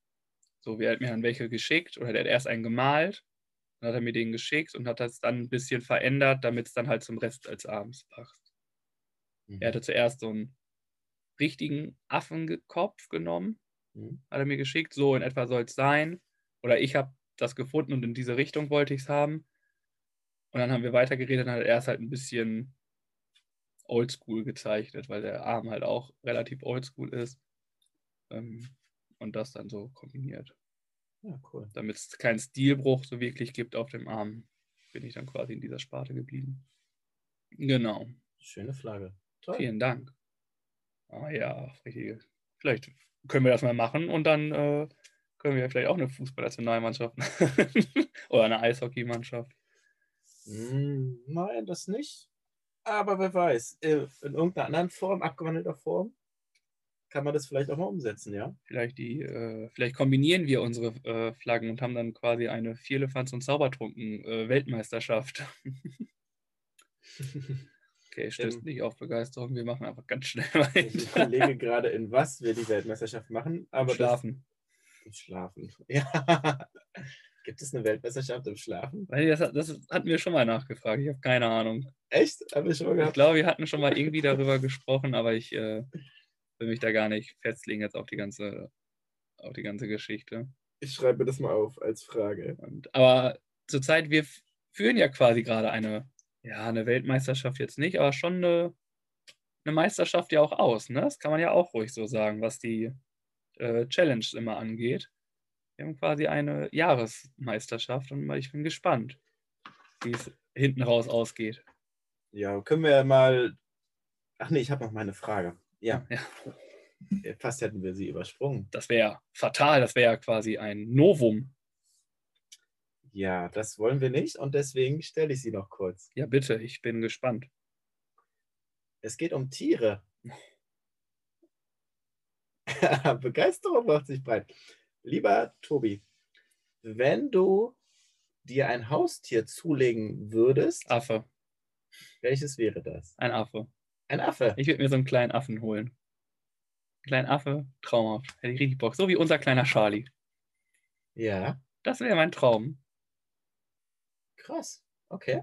So, wie er hat mir dann welche geschickt oder der hat erst einen gemalt, dann hat er mir den geschickt und hat das dann ein bisschen verändert, damit es dann halt zum Rest als abends passt. Mhm. Er hatte zuerst so einen richtigen Affenkopf genommen, Hm? hat er mir geschickt, so in etwa soll es sein. Oder ich habe das gefunden und in diese Richtung wollte ich es haben. Und dann haben wir weitergeredet, dann hat er erst halt ein bisschen oldschool gezeichnet, weil der Arm halt auch relativ oldschool ist. Ähm, und das dann so kombiniert. Ja, cool. Damit es keinen Stilbruch so wirklich gibt auf dem Arm, bin ich dann quasi in dieser Sparte geblieben. Genau. Schöne Flagge. Toll. Vielen Dank. Ah ja, richtig. Vielleicht können wir das mal machen und dann äh, können wir vielleicht auch eine Fußballnationalmannschaft oder eine Eishockeymannschaft. Nein, das nicht. Aber wer weiß, äh, in irgendeiner anderen Form, abgewandelter Form. kann man das vielleicht auch mal umsetzen, ja? Vielleicht, die, äh, vielleicht kombinieren wir unsere äh, Flaggen und haben dann quasi eine Vierlefanz- und Zaubertrunken äh, Weltmeisterschaft. okay, stößt Ähm. nicht auf Begeisterung. Wir machen einfach ganz schnell Ich weiter. überlege gerade, in was wir die Weltmeisterschaft machen, aber Schlafen. Das, Schlafen. Ja. Gibt es eine Weltmeisterschaft im Schlafen? Das, das hatten wir schon mal nachgefragt. Ich habe keine Ahnung. Echt? Haben wir schon mal Ich glaube, wir hatten schon mal irgendwie darüber gesprochen, aber ich äh, will mich da gar nicht festlegen jetzt auf die ganze, auf die ganze Geschichte. Ich schreibe das mal auf als Frage. Und, aber zurzeit, wir führen ja quasi gerade eine, ja, eine Weltmeisterschaft jetzt nicht, aber schon eine, eine Meisterschaft ja auch aus. Ne? Das kann man ja auch ruhig so sagen, was die äh, Challenge immer angeht. Wir haben quasi eine Jahresmeisterschaft und ich bin gespannt, wie es hinten raus ausgeht. Ja, können wir mal. Ach nee, ich habe noch mal eine Frage. Ja, Ja, fast hätten wir sie übersprungen. das wäre fatal, das wäre ja quasi ein Novum. Ja, das wollen wir nicht und deswegen stelle ich sie noch kurz. Ja, bitte, ich bin gespannt. Es geht um Tiere. Begeisterung macht sich breit. Lieber Tobi, wenn du dir ein Haustier zulegen würdest, Affe, welches wäre das? ein Affe. Ein Affe. Ich würde mir so einen kleinen Affen holen. Einen kleinen Affe, traumhaft. Hätte ich richtig Bock. So wie unser kleiner Charlie. Ja, Das wäre mein Traum. krass. Okay.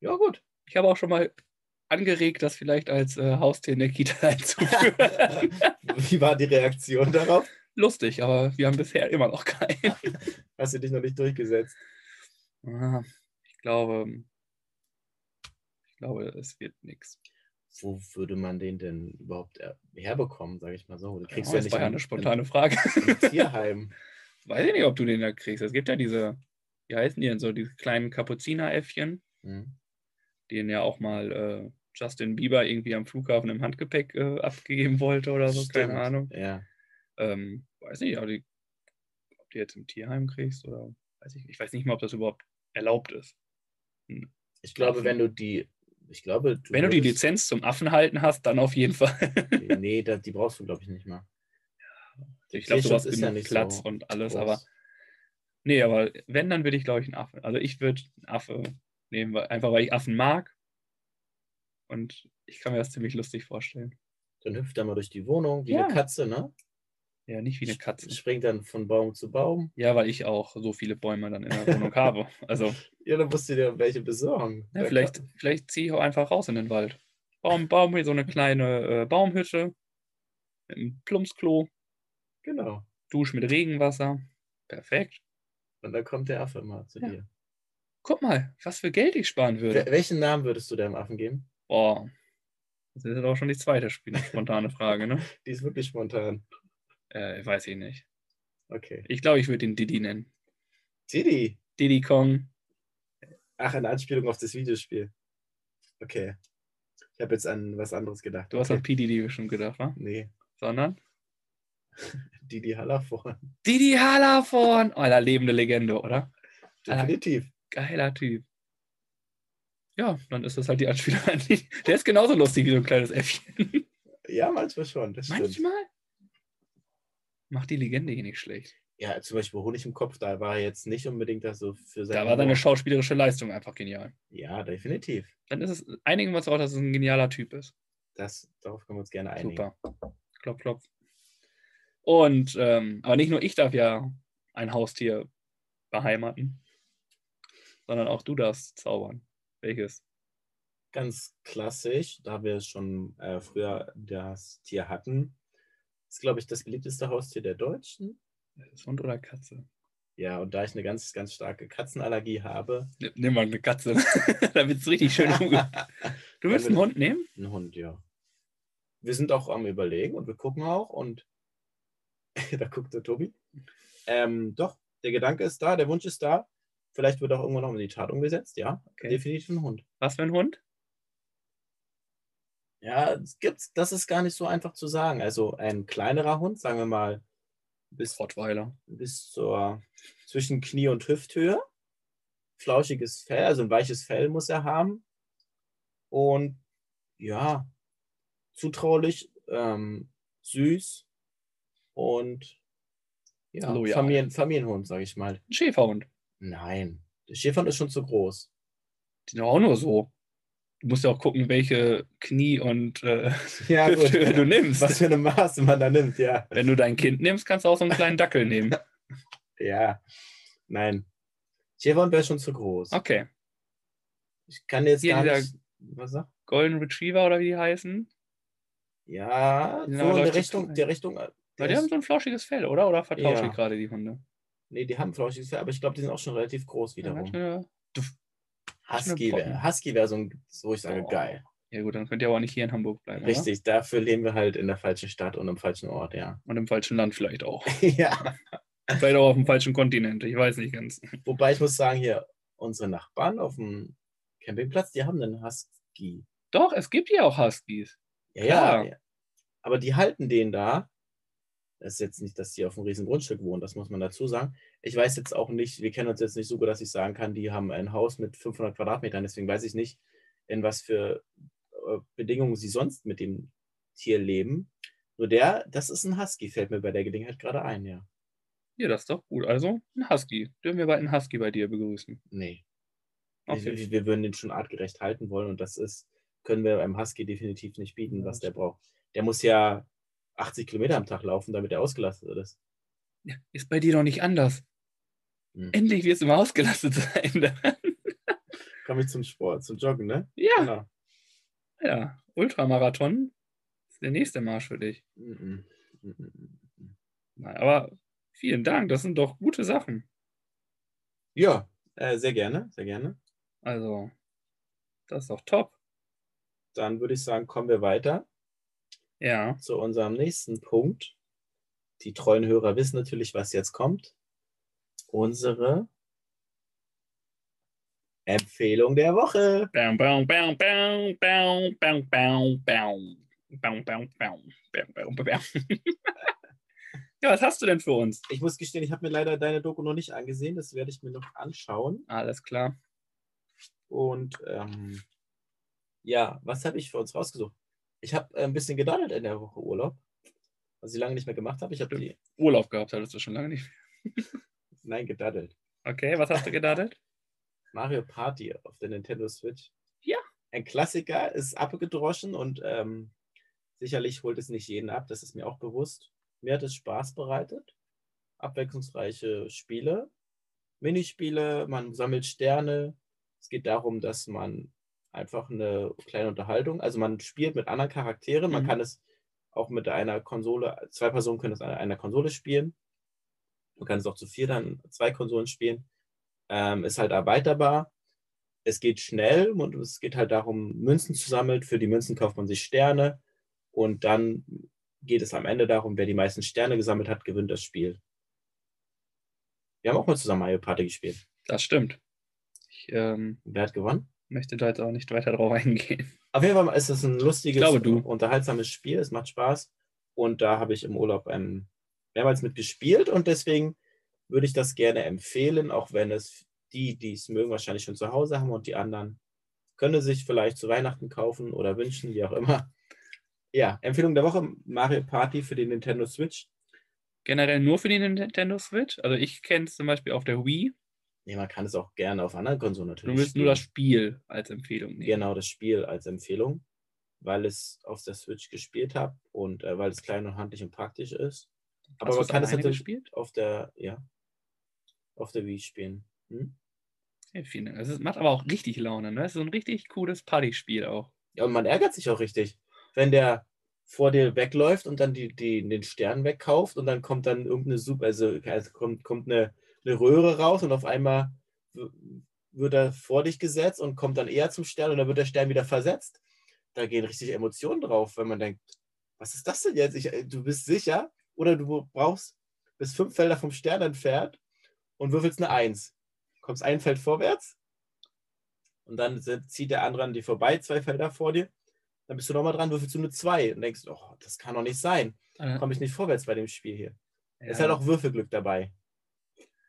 Ja, gut. Ich habe auch schon mal angeregt, das vielleicht als äh, Haustier in der Kita einzuführen. Wie war die Reaktion darauf? Lustig, aber wir haben bisher immer noch keinen. Hast du dich noch nicht durchgesetzt? Ich glaube, ich glaube, es wird nichts. Wo würde man den denn überhaupt er- herbekommen, sage ich mal so? Du kriegst ja das nicht war ja eine spontane Frage. im, im Tierheim. Weiß ich nicht, ob du den da kriegst. Es gibt ja diese, wie heißen die denn so, diese kleinen Kapuzineräffchen, Hm. denen ja auch mal äh, Justin Bieber irgendwie am Flughafen im Handgepäck äh, abgegeben wollte oder so, keine Stimmt. Ahnung. Ja. Ähm, weiß nicht, ob die, ob die jetzt im Tierheim kriegst oder weiß ich. Ich weiß nicht mal, ob das überhaupt erlaubt ist. Ich glaube, Affen. wenn du die, ich glaube, du Wenn du die Lizenz zum Affen halten hast, dann auf jeden Fall. Nee, da, die brauchst du, glaube ich, nicht mal. ich glaube, du hast ist ja nicht Platz so und alles, groß. aber nee, aber wenn, dann würde ich, glaube ich, einen Affe. Also ich würde einen Affe nehmen, weil, einfach weil ich Affen mag. Und ich kann mir das ziemlich lustig vorstellen. Dann hüpft er mal durch die Wohnung, wie Ja. eine Katze, ne? Ja, nicht wie eine Katze. Springt dann von Baum zu Baum. Ja, weil ich auch so viele Bäume dann in der Wohnung habe. Also Ja, dann musst du dir welche besorgen. Ja, vielleicht, vielleicht ziehe ich auch einfach raus in den Wald. Baum, Baum, hier so eine kleine äh, Baumhütte einem Plumpsklo, Genau. Dusch mit Regenwasser. Perfekt. Und dann kommt der Affe mal zu Ja. dir. Guck mal, was für Geld ich sparen würde. Wel- Welchen Namen würdest du deinem Affen geben? Boah. Das ist auch schon die zweite Sp- spontane Frage, ne? Die ist wirklich spontan. Äh, weiß ich nicht. Okay. Ich glaube, ich würde ihn Didi nennen. Didi. Diddy Kong. Ach, eine Anspielung auf das Videospiel. Okay. Ich habe jetzt an was anderes gedacht. Du hast okay. an P. Diddy bestimmt gedacht, wa? Nee, Sondern? Didi Hallervorn. Didi Hallervorn! Oh, der lebende Legende, oder? Definitiv. Geiler Typ. Ja, dann ist das halt die Anspielung an. Der ist genauso lustig wie so ein kleines Äffchen. Ja, manchmal schon. Manchmal macht die Legende hier nicht schlecht. Ja, zum Beispiel Honig im Kopf, da war er jetzt nicht unbedingt da so für seine. Da war seine schauspielerische Leistung einfach genial. Ja, definitiv. Dann ist es, einigen wir uns auch, dass es ein genialer Typ ist. Das, darauf können wir uns gerne einigen. Super. Klopf, klopf. Und, ähm, aber nicht nur ich darf ja ein Haustier beheimaten, sondern auch du darfst zaubern. Welches? Ganz klassisch, da wir schon äh, früher das Tier hatten, ist, glaube ich, das beliebteste Haustier der Deutschen. Ist Hund oder Katze? Ja, und da ich eine ganz, ganz starke Katzenallergie habe. Nimm- Nimm mal eine Katze. Damit es richtig schön rumgeht. Du willst einen Hund nehmen? Ein Hund, ja. Wir sind auch am Überlegen und wir gucken auch und da guckt der Tobi. Ähm, doch, der Gedanke ist da, der Wunsch ist da. Vielleicht wird auch irgendwann noch in die Tat umgesetzt, ja. Okay. Definitiv ein Hund. Was für ein Hund? Ja, es gibt's, das ist gar nicht so einfach zu sagen. Also ein kleinerer Hund, sagen wir mal, bis, Rottweiler. bis zur zwischen Knie- und Hüfthöhe. Flauschiges Fell, also ein weiches Fell muss er haben. Und ja, zutraulich, ähm, süß und ja, Loyal. Familien, Familienhund, sage ich mal. Ein Schäferhund. Nein, der Schäferhund ist schon zu groß. Die sind auch nur so. Du musst ja auch gucken, welche Knie und äh, Ja, du nimmst. Was für eine Maße man da nimmt, ja. Wenn du dein Kind nimmst, kannst du auch so einen kleinen Dackel nehmen. Ja, nein. Schäferhund wäre schon zu groß. Okay. Ich kann jetzt Hier gar nicht. Was sag? Golden Retriever oder wie die heißen. Ja, Die so in der Richtung, der Richtung. Weil der die haben so ein flauschiges Fell, oder? Oder vertausche Ja. ich gerade die Hunde? nee, die haben flauschiges Fell, aber ich glaube, die sind auch schon relativ groß Ja, wiederum. ganz schön- Husky wäre Husky wär so ein, wo ich sage, Oh. geil. ja gut, dann könnt ihr aber auch nicht hier in Hamburg bleiben. Richtig, dafür leben wir halt in der falschen Stadt und am falschen Ort, ja. Oder? Und im falschen Land vielleicht auch. ja. vielleicht auch auf dem falschen Kontinent. Ich weiß nicht ganz. Wobei ich muss sagen, hier, unsere Nachbarn auf dem Campingplatz, die haben einen Husky. Doch, es gibt hier auch Huskies. Ja, ja. Aber die halten den da. Das ist jetzt nicht, dass die auf einem riesen Grundstück wohnen, das muss man dazu sagen. Ich weiß jetzt auch nicht, wir kennen uns jetzt nicht so gut, dass ich sagen kann, die haben ein Haus mit 500 Quadratmetern, deswegen weiß ich nicht, in was für äh, Bedingungen sie sonst mit dem Tier leben. Nur der, das ist ein Husky, fällt mir bei der Gelegenheit gerade ein, ja. Ja, das ist doch gut. Also ein Husky. Dürfen wir bald einen Husky bei dir begrüßen? Nee. Okay. Wir, wir würden den schon artgerecht halten wollen und das ist, können wir einem Husky definitiv nicht bieten, was der braucht. Der muss ja 80 Kilometer am Tag laufen, damit er ausgelastet ist. Ja, ist bei dir doch nicht anders. Hm. Endlich wirst du mal ausgelastet sein. Komme ich zum Sport, zum Joggen, ne? ja, Genau. ja. Ultramarathon ist der nächste Marsch für dich. Mhm. Mhm. Nein, aber vielen Dank. Das sind doch gute Sachen. Ja, äh, sehr gerne, sehr gerne. Also, das ist doch top. Dann würde ich sagen, kommen wir weiter Ja. zu unserem nächsten Punkt. Die treuen Hörer wissen natürlich, was jetzt kommt. Unsere Empfehlung der Woche. Bam, bam, bam, bam, bam, bam, bam, bam. Bam, bam, bam, bam, bam, bam. Ja, was hast du denn für uns? Ich muss gestehen, ich habe mir leider deine Doku noch nicht angesehen. Das werde ich mir noch anschauen. Alles klar. Und ähm, ja, was habe ich für uns rausgesucht? Ich habe ein bisschen gedaddelt in der Woche Urlaub, was ich lange nicht mehr gemacht habe. Ich habe die, Urlaub gehabt hattest du schon lange nicht. nein, gedaddelt. Okay, was hast du gedatet? Mario Party auf der Nintendo Switch. Ja. Ein Klassiker ist abgedroschen und ähm, sicherlich holt es nicht jeden ab, das ist mir auch bewusst. Mir hat es Spaß bereitet. Abwechslungsreiche Spiele, Minispiele, man sammelt Sterne. Es geht darum, dass man einfach eine kleine Unterhaltung, also man spielt mit anderen Charakteren, man Mhm. kann es auch mit einer Konsole, zwei Personen können es an einer Konsole spielen. Man kann es auch zu vier dann zwei Konsolen spielen. Ähm, ist halt erweiterbar. Es geht schnell und es geht halt darum, Münzen zu sammeln. Für die Münzen kauft man sich Sterne und dann geht es am Ende darum, wer die meisten Sterne gesammelt hat, gewinnt das Spiel. Wir haben auch mal zusammen Mario Party gespielt. Das stimmt. Ich ähm, Wer hat gewonnen? Möchte da jetzt auch nicht weiter drauf eingehen. Auf jeden Fall ist es ein lustiges, glaube, du. unterhaltsames Spiel. Es macht Spaß. Und da habe ich im Urlaub ähm, mehrmals mit gespielt und deswegen würde ich das gerne empfehlen, auch wenn es die, die es mögen, wahrscheinlich schon zu Hause haben und die anderen können sich vielleicht zu Weihnachten kaufen oder wünschen, wie auch immer. Ja, Empfehlung der Woche: Mario Party für die Nintendo Switch. Generell nur für die Nintendo Switch. Also ich kenne es zum Beispiel auf der Wii. Nee, man kann es auch gerne auf anderen Konsolen Du natürlich. willst nur das. Spiel als Empfehlung nehmen. genau das Spiel als Empfehlung, weil es auf der Switch gespielt habe und äh, weil es klein und handlich und praktisch ist. Aber Hast man kann es natürlich gespielt? auf der, ja, auf der Wii spielen. Hm? Ja, vielen Dank. Es macht aber auch richtig Laune. Ne? Es ist so ein richtig cooles Partyspiel auch. Ja, und man ärgert sich auch richtig, wenn der vor dir wegläuft und dann die, die, den Stern wegkauft und dann kommt dann irgendeine Super, also, also kommt, kommt eine, eine Röhre raus und auf einmal wird er vor dich gesetzt und kommt dann eher zum Stern und dann wird der Stern wieder versetzt. Da gehen richtig Emotionen drauf, wenn man denkt, was ist das denn jetzt? Ich, äh, du bist sicher oder du brauchst bis fünf Felder vom Stern entfernt und würfelst eine Eins. Kommst ein Feld vorwärts und dann zieht der andere an dir vorbei, zwei Felder vor dir. Dann bist du nochmal dran, würfelst du eine zwei und denkst, oh, das kann doch nicht sein. Komme ich nicht vorwärts bei dem Spiel hier. ja, Es ist halt auch Würfelglück dabei.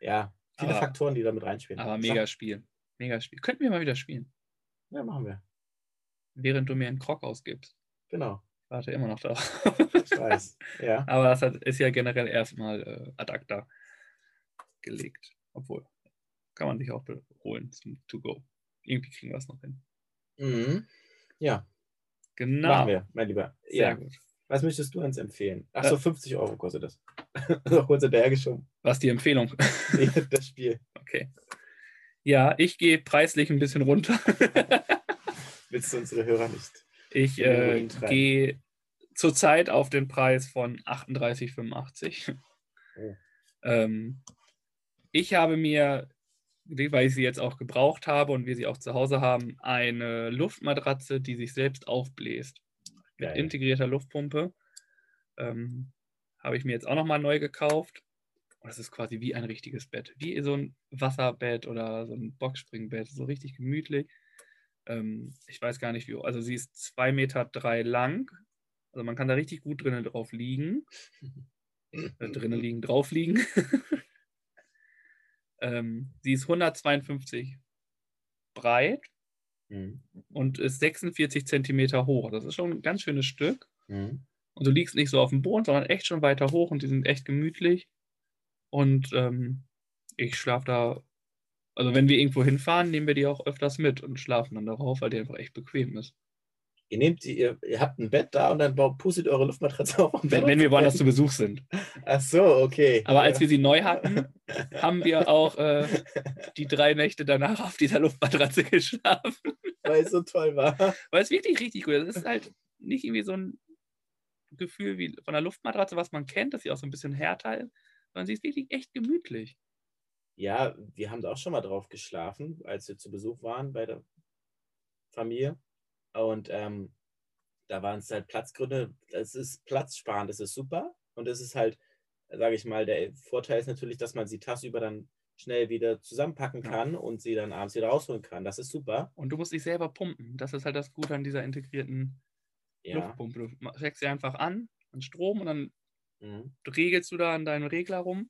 Ja, viele Aber- Faktoren, die da mit reinspielen. aber mega Spiel. Mega Spiel. Könnten wir mal wieder spielen. Ja, machen wir. Während du mir einen Krog ausgibst. Genau. warte immer noch darauf. Ich weiß. Ja. Aber das hat, ist ja generell erstmal äh, ad acta gelegt. Obwohl, kann man sich auch holen zum To-Go. Irgendwie kriegen wir es noch hin. Mhm. Ja, Genau. machen wir, mein Lieber. Sehr Ja. gut. Was möchtest du uns empfehlen? Äh. Achso, 50 Euro kostet das. Noch kurz hinterhergeschoben. Was die Empfehlung? Nee, das Spiel. Okay. Ja, ich gehe preislich ein bisschen runter. Willst du unsere Hörer nicht? Ich äh, gehe zurzeit auf den Preis von 38,85. Oh. Ähm, ich habe mir, weil ich sie jetzt auch gebraucht habe und wir sie auch zu Hause haben, eine Luftmatratze, die sich selbst aufbläst. Mit Geil. integrierter Luftpumpe. Ähm, habe ich mir jetzt auch nochmal neu gekauft. Und das ist quasi wie ein richtiges Bett. Wie so ein Wasserbett oder so ein Boxspringbett. So richtig gemütlich. Ähm, ich weiß gar nicht wie. Also sie ist 2,3 Meter drei lang. Also man kann da richtig gut drinnen drauf liegen. Äh, drinnen liegen, drauf liegen. ähm, sie ist 152 breit Mhm. und ist 46 Zentimeter hoch. Das ist schon ein ganz schönes Stück. Mhm. Und du liegst nicht so auf dem Boden, sondern echt schon weiter hoch und die sind echt gemütlich. Und ähm, ich schlafe da, also wenn wir irgendwo hinfahren, nehmen wir die auch öfters mit und schlafen dann darauf, weil die einfach echt bequem ist. Ihr nehmt die, ihr, ihr habt ein Bett da und dann pustet eure Luftmatratze auf. Wenn, wenn wir woanders zu Besuch sind. Ach so, okay. Aber als wir sie neu hatten, haben wir auch äh, die drei Nächte danach auf dieser Luftmatratze geschlafen. Weil es so toll war. Weil es wirklich richtig gut ist. Es ist halt nicht irgendwie so ein Gefühl wie von der Luftmatratze, was man kennt, dass sie auch so ein bisschen härter ist, sondern sie ist wirklich echt gemütlich. Ja, wir haben da auch schon mal drauf geschlafen, als wir zu Besuch waren bei der Familie. Und ähm, da waren es halt Platzgründe. Es ist platzsparend, das ist super. Und es ist halt, sage ich mal, der Vorteil ist natürlich, dass man sie tagsüber dann schnell wieder zusammenpacken Ja. kann und sie dann abends wieder rausholen kann. Das ist super. Und du musst dich selber pumpen. Das ist halt das Gute an dieser integrierten Ja. Luftpumpe. Du steckst sie einfach an, an Strom und dann Mhm. regelst du da an deinem Regler rum,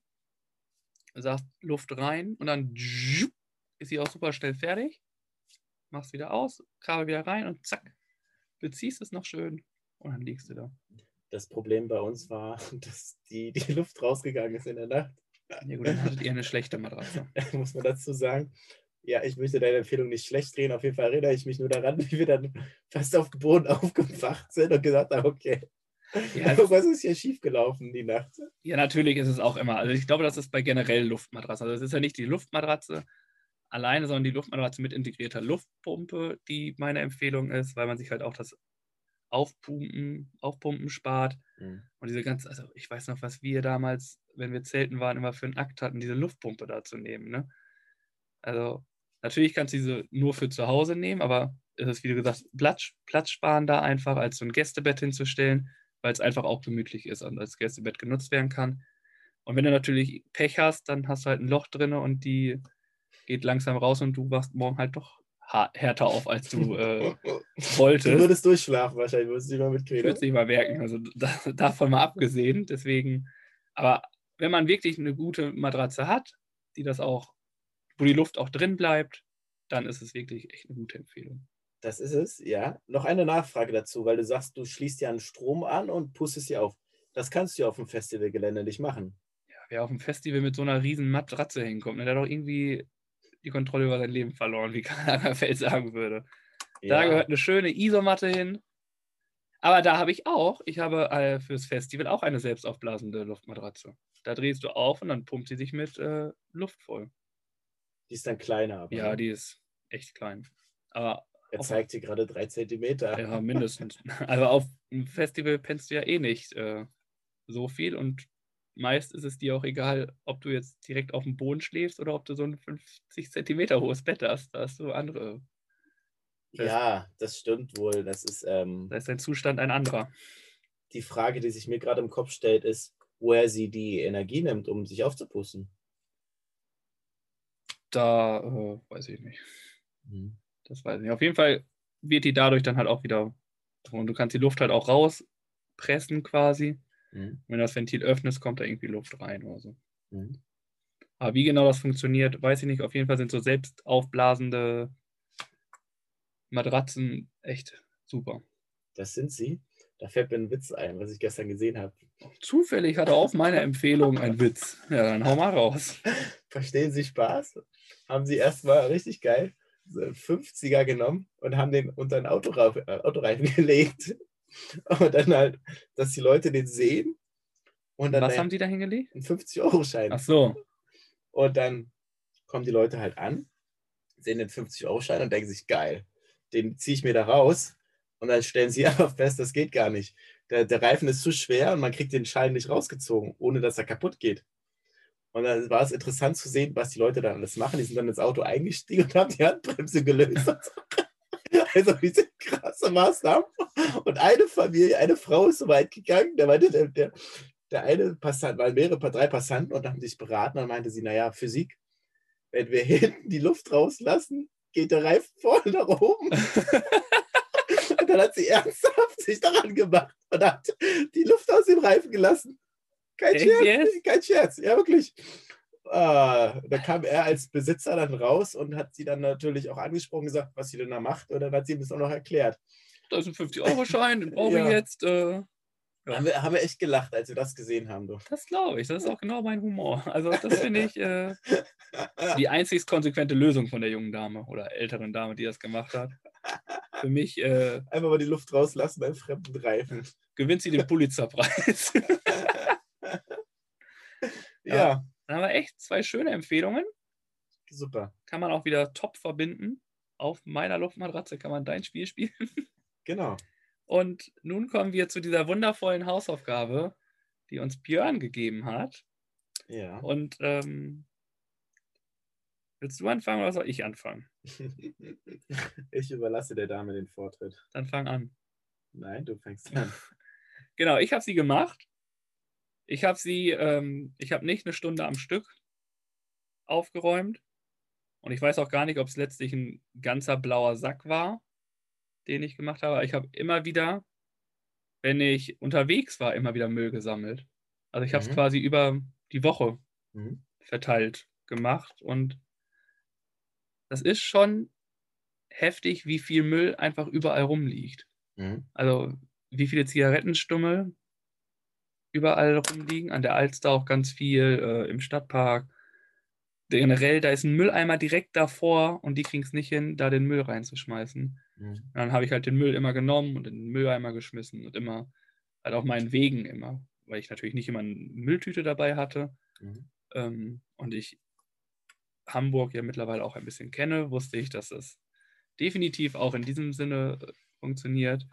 sagst Luft rein und dann ist sie auch super schnell fertig. Machst wieder aus, Kabel wieder rein und zack, beziehst es noch schön und dann liegst du da. Das Problem bei uns war, dass die, die Luft rausgegangen ist in der Nacht. Ja gut, dann hattet ihr eine schlechte Matratze. muss man dazu sagen. Ja, ich möchte deine Empfehlung nicht schlecht drehen. Auf jeden Fall erinnere ich mich nur daran, wie wir dann fast auf dem Boden aufgewacht sind und gesagt haben, okay, Ja, was ist hier schiefgelaufen die Nacht? Ja, natürlich ist es auch immer. Also ich glaube, das ist bei generell Luftmatratzen. Also es ist ja nicht die Luftmatratze alleine, sondern die Luftmatratze mit integrierter Luftpumpe, die meine Empfehlung ist, weil man sich halt auch das Aufpumpen, Aufpumpen spart. Mhm. Und diese ganze, also ich weiß noch, was wir damals, wenn wir zelten waren, immer für einen Akt hatten, diese Luftpumpe da zu nehmen. Ne? Also natürlich kannst du diese nur für zu Hause nehmen, aber es ist, wie du gesagt Platz, Platz sparen da einfach, als so ein Gästebett hinzustellen, weil es einfach auch gemütlich ist und als Gästebett genutzt werden kann. Und wenn du natürlich Pech hast, dann hast du halt ein Loch drin und die geht langsam raus und du wachst morgen halt doch härter auf, als du äh, Du wolltest. würdest durchschlafen wahrscheinlich, würdest du nicht mal mitkriegen. würde es nicht mal merken. Also da, davon mal abgesehen. Deswegen, aber wenn man wirklich eine gute Matratze hat, die das auch, wo die Luft auch drin bleibt, dann ist es wirklich echt eine gute Empfehlung. Das ist es, ja. Noch eine Nachfrage dazu, weil du sagst, du schließt ja einen Strom an und pustest sie auf. Das kannst du ja auf dem Festivalgelände nicht machen. Ja, wer auf dem Festival mit so einer riesen Matratze hinkommt, ne, der hat doch irgendwie die Kontrolle über sein Leben verloren, wie Karl Lagerfeld sagen würde. Da Ja. gehört eine schöne Isomatte hin. Aber da habe ich auch, ich habe äh, fürs Festival auch eine selbstaufblasende Luftmatratze. Da drehst du auf und dann pumpt sie sich mit äh, Luft voll. Die ist dann kleiner, aber Ja, ne? die ist echt klein. Aber er zeigt dir gerade drei Zentimeter. ja, mindestens. Also auf einem Festival pennst du ja eh nicht äh, so viel und meist ist es dir auch egal, ob du jetzt direkt auf dem Boden schläfst oder ob du so ein 50 Zentimeter hohes Bett hast. Da hast du andere. Ja, das stimmt wohl. Das ist ähm, Da ist dein Zustand ein anderer. die Frage, die sich mir gerade im Kopf stellt, ist, woher sie die Energie nimmt, um sich aufzupusten. Da äh, weiß ich nicht. Das weiß ich nicht. Auf jeden Fall wird die dadurch dann halt auch wieder. Und du kannst die Luft halt auch rauspressen quasi. Mhm. Wenn du das Ventil öffnest, kommt da irgendwie Luft rein oder so. Mhm. Aber wie genau das funktioniert, weiß ich nicht. Auf jeden Fall sind so selbst aufblasende Matratzen echt super. Das sind sie. Da fällt mir ein Witz ein, was ich gestern gesehen habe. Zufällig hat er auf meine Empfehlung einen Witz. Ja, dann hau mal raus. Verstehen Sie Spaß? Haben Sie erstmal richtig geil so einen 50er genommen und haben den unter einen Autoreifen, äh, Autoreifen gelegt. Und dann halt, dass die Leute den sehen. Und dann Was ein- haben die da hingelegt? einen 50-Euro-Schein. Ach so. Und dann kommen die Leute halt an, sehen den 50-Euro-Schein und denken sich, geil, den ziehe ich mir da raus. Und dann stellen sie einfach fest, das geht gar nicht. Der, der Reifen ist zu schwer und man kriegt den Schein nicht rausgezogen, ohne dass er kaputt geht. Und dann war es interessant zu sehen, was die Leute dann alles machen. Die sind dann ins Auto eingestiegen und haben die Handbremse gelöst. Also diese krasse Maßnahmen. Und eine Familie, eine Frau ist so weit gegangen, da meinte der, der, der eine Passant, waren mehrere, drei Passanten und haben sich beraten und meinte sie, naja, Physik, wenn wir hinten die Luft rauslassen, geht der Reifen vorne nach oben. und dann hat sie ernsthaft sich daran gemacht und hat die Luft aus dem Reifen gelassen. Kein Scherz, kein Scherz, ja wirklich. Ah, da kam er als Besitzer dann raus und hat sie dann natürlich auch angesprochen, gesagt, was sie denn da macht. Und dann hat sie ihm das auch noch erklärt. Da ist ein 50-Euro-Schein, den brauche Ja. ich jetzt. Äh, Ja. Haben, wir, haben wir echt gelacht, als wir das gesehen haben. Du. das glaube ich. Das ist auch genau mein Humor. Also, das finde ich äh, die einzig konsequente Lösung von der jungen Dame oder älteren Dame, die das gemacht hat. Für mich äh, Einfach mal die Luft rauslassen beim fremden Reifen. gewinnt sie den Pulitzerpreis. Ja, Ja. Dann haben wir echt zwei schöne Empfehlungen. super. Kann man auch wieder top verbinden. Auf meiner Luftmatratze kann man dein Spiel spielen. Genau. Und nun kommen wir zu dieser wundervollen Hausaufgabe, die uns Björn gegeben hat. Ja. Und ähm, willst du anfangen oder soll ich anfangen? Ich überlasse der Dame den Vortritt. Dann fang an. Nein, du fängst an. Genau, ich habe sie gemacht. Ich habe sie, ähm, ich habe nicht eine Stunde am Stück aufgeräumt. Und ich weiß auch gar nicht, ob es letztlich ein ganzer blauer Sack war, den ich gemacht habe. Ich habe immer wieder, wenn ich unterwegs war, immer wieder Müll gesammelt. Also ich habe es Mhm. quasi über die Woche Mhm. verteilt gemacht. Und das ist schon heftig, wie viel Müll einfach überall rumliegt. Mhm. Also wie viele Zigarettenstummel überall rumliegen. An der Alster auch ganz viel, äh, im Stadtpark. Generell, da ist ein Mülleimer direkt davor und die kriegen es nicht hin, da den Müll reinzuschmeißen. Mhm. Und dann habe ich halt den Müll immer genommen und in den Mülleimer geschmissen und immer, halt auf meinen Wegen immer, weil ich natürlich nicht immer eine Mülltüte dabei hatte. Mhm. Ähm, und ich Hamburg ja mittlerweile auch ein bisschen kenne, wusste ich, dass es definitiv auch in diesem Sinne äh, funktioniert.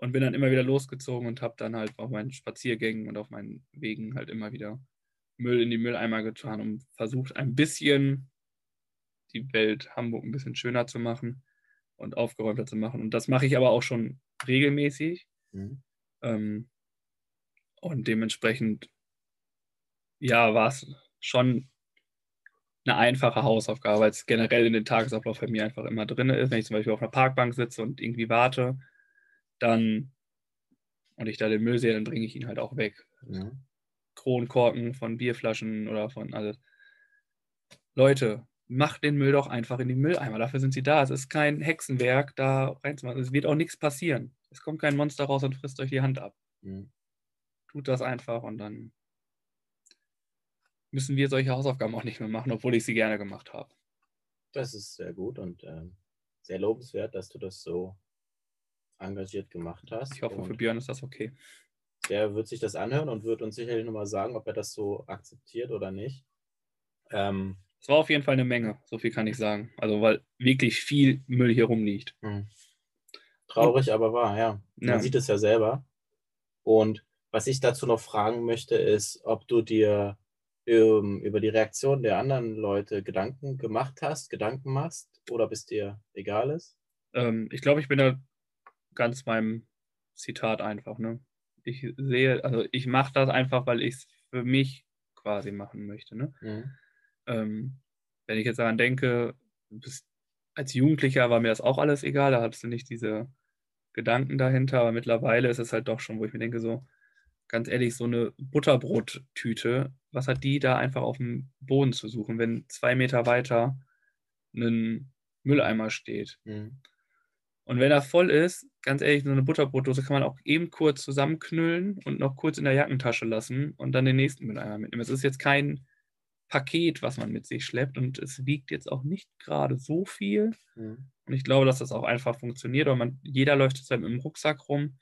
Und bin dann immer wieder losgezogen und habe dann halt auf meinen Spaziergängen und auf meinen Wegen halt immer wieder Müll in die Mülleimer getan und versucht ein bisschen die Welt Hamburg ein bisschen schöner zu machen und aufgeräumter zu machen. Und das mache ich aber auch schon regelmäßig. Mhm. Ähm, und dementsprechend, ja, war es schon eine einfache Hausaufgabe, weil es generell in den Tagesablauf bei mir einfach immer drin ist. Wenn ich zum Beispiel auf einer Parkbank sitze und irgendwie warte, dann und ich da den Müll sehe, dann bringe ich ihn halt auch weg. Mhm. Kronkorken von Bierflaschen oder von alles. Leute, macht den Müll doch einfach in die Mülleimer. Dafür sind sie da. Es ist kein Hexenwerk, da reinzumachen. Es wird auch nichts passieren. Es kommt kein Monster raus und frisst euch die Hand ab. Mhm. Tut das einfach und dann müssen wir solche Hausaufgaben auch nicht mehr machen, obwohl ich sie gerne gemacht habe. Das ist sehr gut und ähm, sehr lobenswert, dass du das so engagiert gemacht hast. Ich hoffe, für und Björn ist das okay. der wird sich das anhören und wird uns sicherlich nochmal sagen, ob er das so akzeptiert oder nicht. Ähm, Es war auf jeden Fall eine Menge, so viel kann ich sagen. Also, weil wirklich viel Müll hier rumliegt. hm. Traurig, aber wahr, ja. Man Ja. sieht es ja selber. Und was ich dazu noch fragen möchte, ist, ob du dir ähm, über die Reaktion der anderen Leute Gedanken gemacht hast, Gedanken machst oder bis dir egal ist. Ähm, ich glaube, ich bin da ganz beim Zitat einfach. Ne? Ich sehe, also ich mache das einfach, weil ich es für mich quasi machen möchte. Ne? Mhm. Ähm, wenn ich jetzt daran denke, bis, als Jugendlicher war mir das auch alles egal, da hattest du nicht diese Gedanken dahinter, aber mittlerweile ist es halt doch schon, wo ich mir denke, so ganz ehrlich, so eine Butterbrottüte, was hat die da einfach auf dem Boden zu suchen, wenn zwei Meter weiter ein Mülleimer steht? Mhm. Und wenn er voll ist, ganz ehrlich, so eine Butterbrotdose kann man auch eben kurz zusammenknüllen und noch kurz in der Jackentasche lassen und dann den nächsten Mülleimer mitnehmen. Es ist jetzt kein Paket, was man mit sich schleppt und es wiegt jetzt auch nicht gerade so viel. Mhm. Und ich glaube, dass das auch einfach funktioniert. Aber man, jeder läuft jetzt halt mit dem Rucksack rum,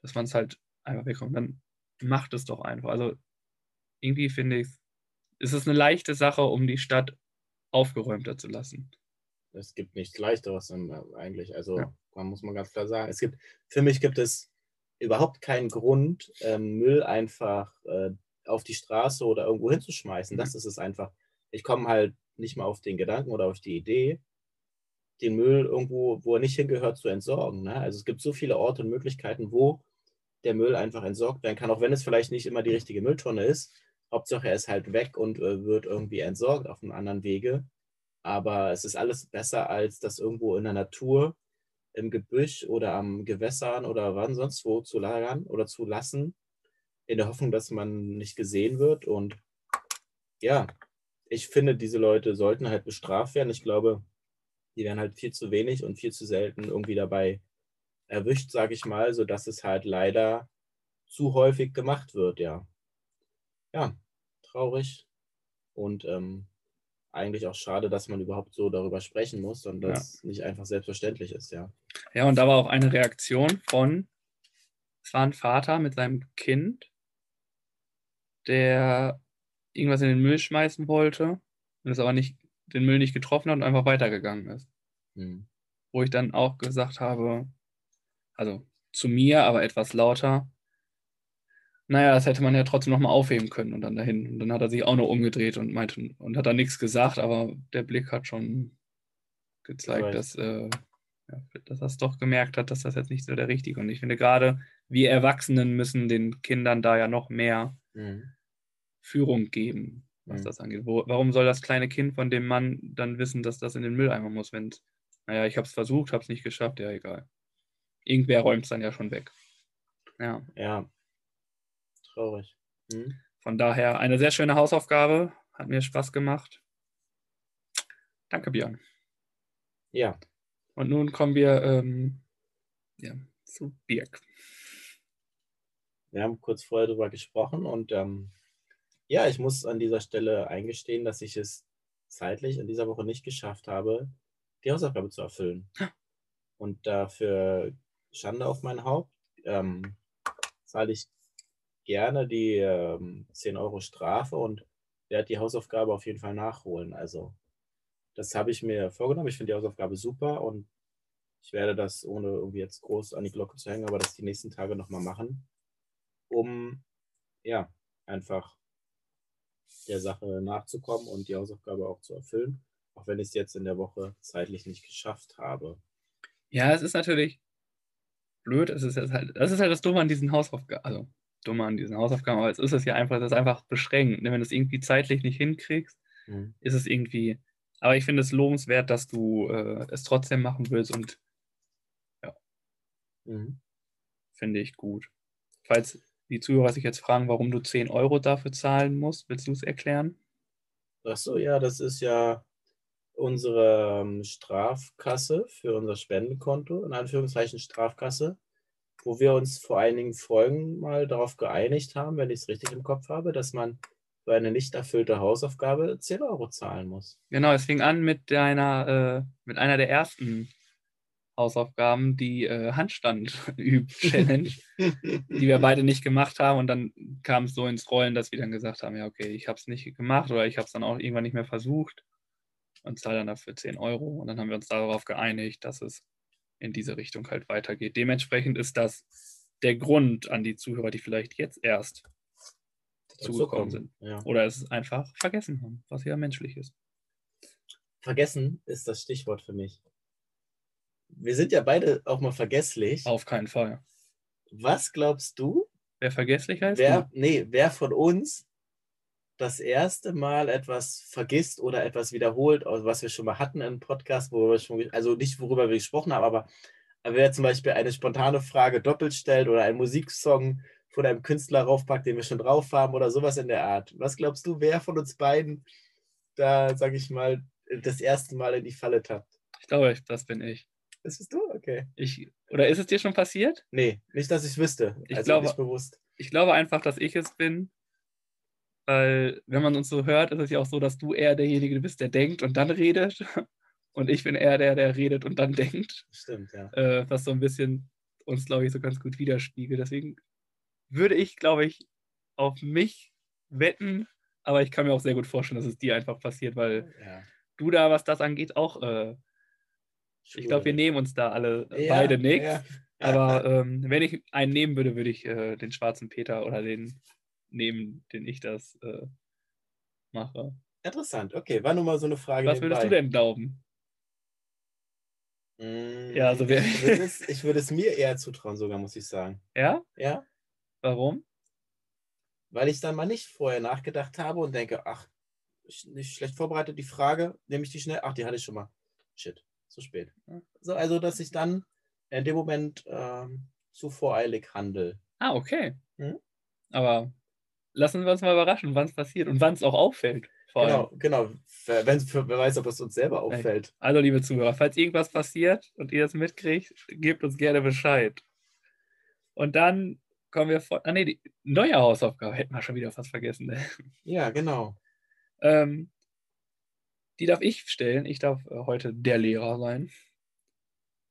dass man es halt einfach wegkommt. Dann macht es doch einfach. Also irgendwie finde ich, es ist eine leichte Sache, um die Stadt aufgeräumter zu lassen. Es gibt nichts Leichteres äh, eigentlich. Also Ja. man muss man ganz klar sagen. Es gibt, für mich gibt es überhaupt keinen Grund, ähm, Müll einfach äh, auf die Straße oder irgendwo hinzuschmeißen. Mhm. Das ist es einfach. Ich komme halt nicht mal auf den Gedanken oder auf die Idee, den Müll irgendwo, wo er nicht hingehört, zu entsorgen. Ne? Also es gibt so viele Orte und Möglichkeiten, wo der Müll einfach entsorgt werden kann, auch wenn es vielleicht nicht immer die richtige Mülltonne ist. Hauptsache er ist halt weg und äh, wird irgendwie entsorgt auf einem anderen Wege. Aber es ist alles besser, als das irgendwo in der Natur, im Gebüsch oder am Gewässern oder wann sonst wo zu lagern oder zu lassen, in der Hoffnung, dass man nicht gesehen wird. Und ja, ich finde, diese Leute sollten halt bestraft werden. Ich glaube, die werden halt viel zu wenig und viel zu selten irgendwie dabei erwischt, sage ich mal, sodass es halt leider zu häufig gemacht wird, ja. Ja, traurig und ähm, eigentlich auch schade, dass man überhaupt so darüber sprechen muss und Ja. das nicht einfach selbstverständlich ist, ja. Ja, und da war auch eine Reaktion von, es war ein Vater mit seinem Kind, der irgendwas in den Müll schmeißen wollte und es aber nicht, den Müll nicht getroffen hat und einfach weitergegangen ist. Hm. Wo ich dann auch gesagt habe, also zu mir, aber etwas lauter, naja, das hätte man ja trotzdem nochmal aufheben können und dann dahin. Und dann hat er sich auch noch umgedreht und meinte, und hat da nichts gesagt, aber der Blick hat schon gezeigt, dass, äh, ja, dass er es doch gemerkt hat, dass das jetzt nicht so der Richtige. Und ich finde gerade, wir Erwachsenen müssen den Kindern da ja noch mehr Hm. Führung geben, was Mhm. das angeht. Wo, warum soll das kleine Kind von dem Mann dann wissen, dass das in den Mülleimer muss, wenn es, naja, ich habe es versucht, habe es nicht geschafft, ja, egal. Irgendwer räumt es dann ja schon weg. Ja, Ja, traurig. Hm? von daher eine sehr schöne Hausaufgabe, hat mir Spaß gemacht. Danke, Björn. Ja, Und nun kommen wir ähm, ja, zu Birk. wir haben kurz vorher darüber gesprochen und ähm, ja, ich muss an dieser Stelle eingestehen, dass ich es zeitlich in dieser Woche nicht geschafft habe, die Hausaufgabe zu erfüllen. Und dafür Schande auf mein Haupt. Ähm, zahle ich gerne die ähm, 10 Euro Strafe und werde die Hausaufgabe auf jeden Fall nachholen. Also, das habe ich mir vorgenommen. Ich finde die Hausaufgabe super und ich werde das, ohne irgendwie jetzt groß an die Glocke zu hängen, aber das die nächsten Tage nochmal machen, um ja einfach der Sache nachzukommen und die Hausaufgabe auch zu erfüllen, auch wenn ich es jetzt in der Woche zeitlich nicht geschafft habe. Ja, es ist natürlich blöd. Es ist halt, das ist halt das Dumme an diesen Hausaufgaben. Also, Dumme an diesen Hausaufgaben, aber es ist es ja einfach, das ist einfach beschränkt. ne? Wenn du es irgendwie zeitlich nicht hinkriegst, Mhm. ist es irgendwie. Aber ich finde es lobenswert, dass du äh, es trotzdem machen willst und Mhm. finde ich gut. Falls die Zuhörer sich jetzt fragen, warum du 10 Euro dafür zahlen musst, willst du es erklären? Ach so, ja, das ist ja unsere ähm, Strafkasse für unser Spendenkonto, in Anführungszeichen Strafkasse, wo wir uns vor einigen Folgen mal darauf geeinigt haben, wenn ich es richtig im Kopf habe, dass man für eine nicht erfüllte Hausaufgabe 10 Euro zahlen muss. Genau, es fing an mit deiner, äh, mit einer der ersten Hausaufgaben, die äh, Handstand-Üb-Challenge, die wir beide nicht gemacht haben. Und dann kam es so ins Rollen, dass wir dann gesagt haben, ja, okay, ich habe es nicht gemacht oder ich habe es dann auch irgendwann nicht mehr versucht und zahle dann dafür 10 Euro. Und dann haben wir uns darauf geeinigt, dass es in diese Richtung halt weitergeht. Dementsprechend ist das der Grund an die Zuhörer, die vielleicht jetzt erst dazugekommen sind. Ja. Oder es einfach vergessen haben, was ja menschlich ist. Vergessen ist das Stichwort für mich. Wir sind ja beide auch mal vergesslich. Auf keinen Fall. Was glaubst du, Wer vergesslich heißt? wer, nee, wer von uns das erste Mal etwas vergisst oder etwas wiederholt, also was wir schon mal hatten im Podcast, wo wir schon, also nicht worüber wir gesprochen haben, aber wer zum Beispiel eine spontane Frage doppelt stellt oder einen Musiksong von einem Künstler raufpackt, den wir schon drauf haben oder sowas in der Art. Was glaubst du, wer von uns beiden da, sag ich mal, das erste Mal in die Falle tappt? Ich glaube, das bin ich. Das bist du? Okay. Ich, oder ist es dir schon passiert? Nee, nicht, dass ich wüsste. Ich also glaube- nicht bewusst. Ich glaube einfach, dass ich es bin. Weil, wenn man uns so hört, ist es ja auch so, dass du eher derjenige bist, der denkt und dann redet. Und ich bin eher der, der redet und dann denkt. Stimmt, ja. Äh, was so ein bisschen uns, glaube ich, so ganz gut widerspiegelt. Deswegen würde ich, glaube ich, auf mich wetten. Aber ich kann mir auch sehr gut vorstellen, dass es dir einfach passiert, weil ja. du da, was das angeht, auch. Äh, ich glaube, wir nehmen uns da alle Ja, beide nichts. ja. Aber ähm, wenn ich einen nehmen würde, würde ich äh, den schwarzen Peter oder den nehmen, den ich das äh, mache. Interessant. Okay, war nur mal so eine Frage. Was würdest du nebenbei. denn glauben? Mm, Ja, also wer- ich, würde es, ich würde es mir eher zutrauen, sogar, muss ich sagen. Ja? Ja, Warum? weil ich dann mal nicht vorher nachgedacht habe und denke, ach, ich- nicht schlecht vorbereitet, die Frage, nehme ich die schnell? Ach, die hatte ich schon mal. Shit, zu spät. So, also, dass ich dann in dem Moment ähm, zu voreilig handle. Ah, okay. Mhm. Aber lassen wir uns mal überraschen, wann es passiert und wann es auch auffällt. Vor allem. Genau, genau. Wenn, wer weiß, ob es uns selber auffällt. Also, liebe Zuhörer, falls irgendwas passiert und ihr das mitkriegt, gebt uns gerne Bescheid. Und dann kommen wir vor. Ah, nee, die neue Hausaufgabe hätten wir schon wieder fast vergessen. Ne? Ja, genau. Ähm, die darf ich stellen. Ich darf äh, heute der Lehrer sein.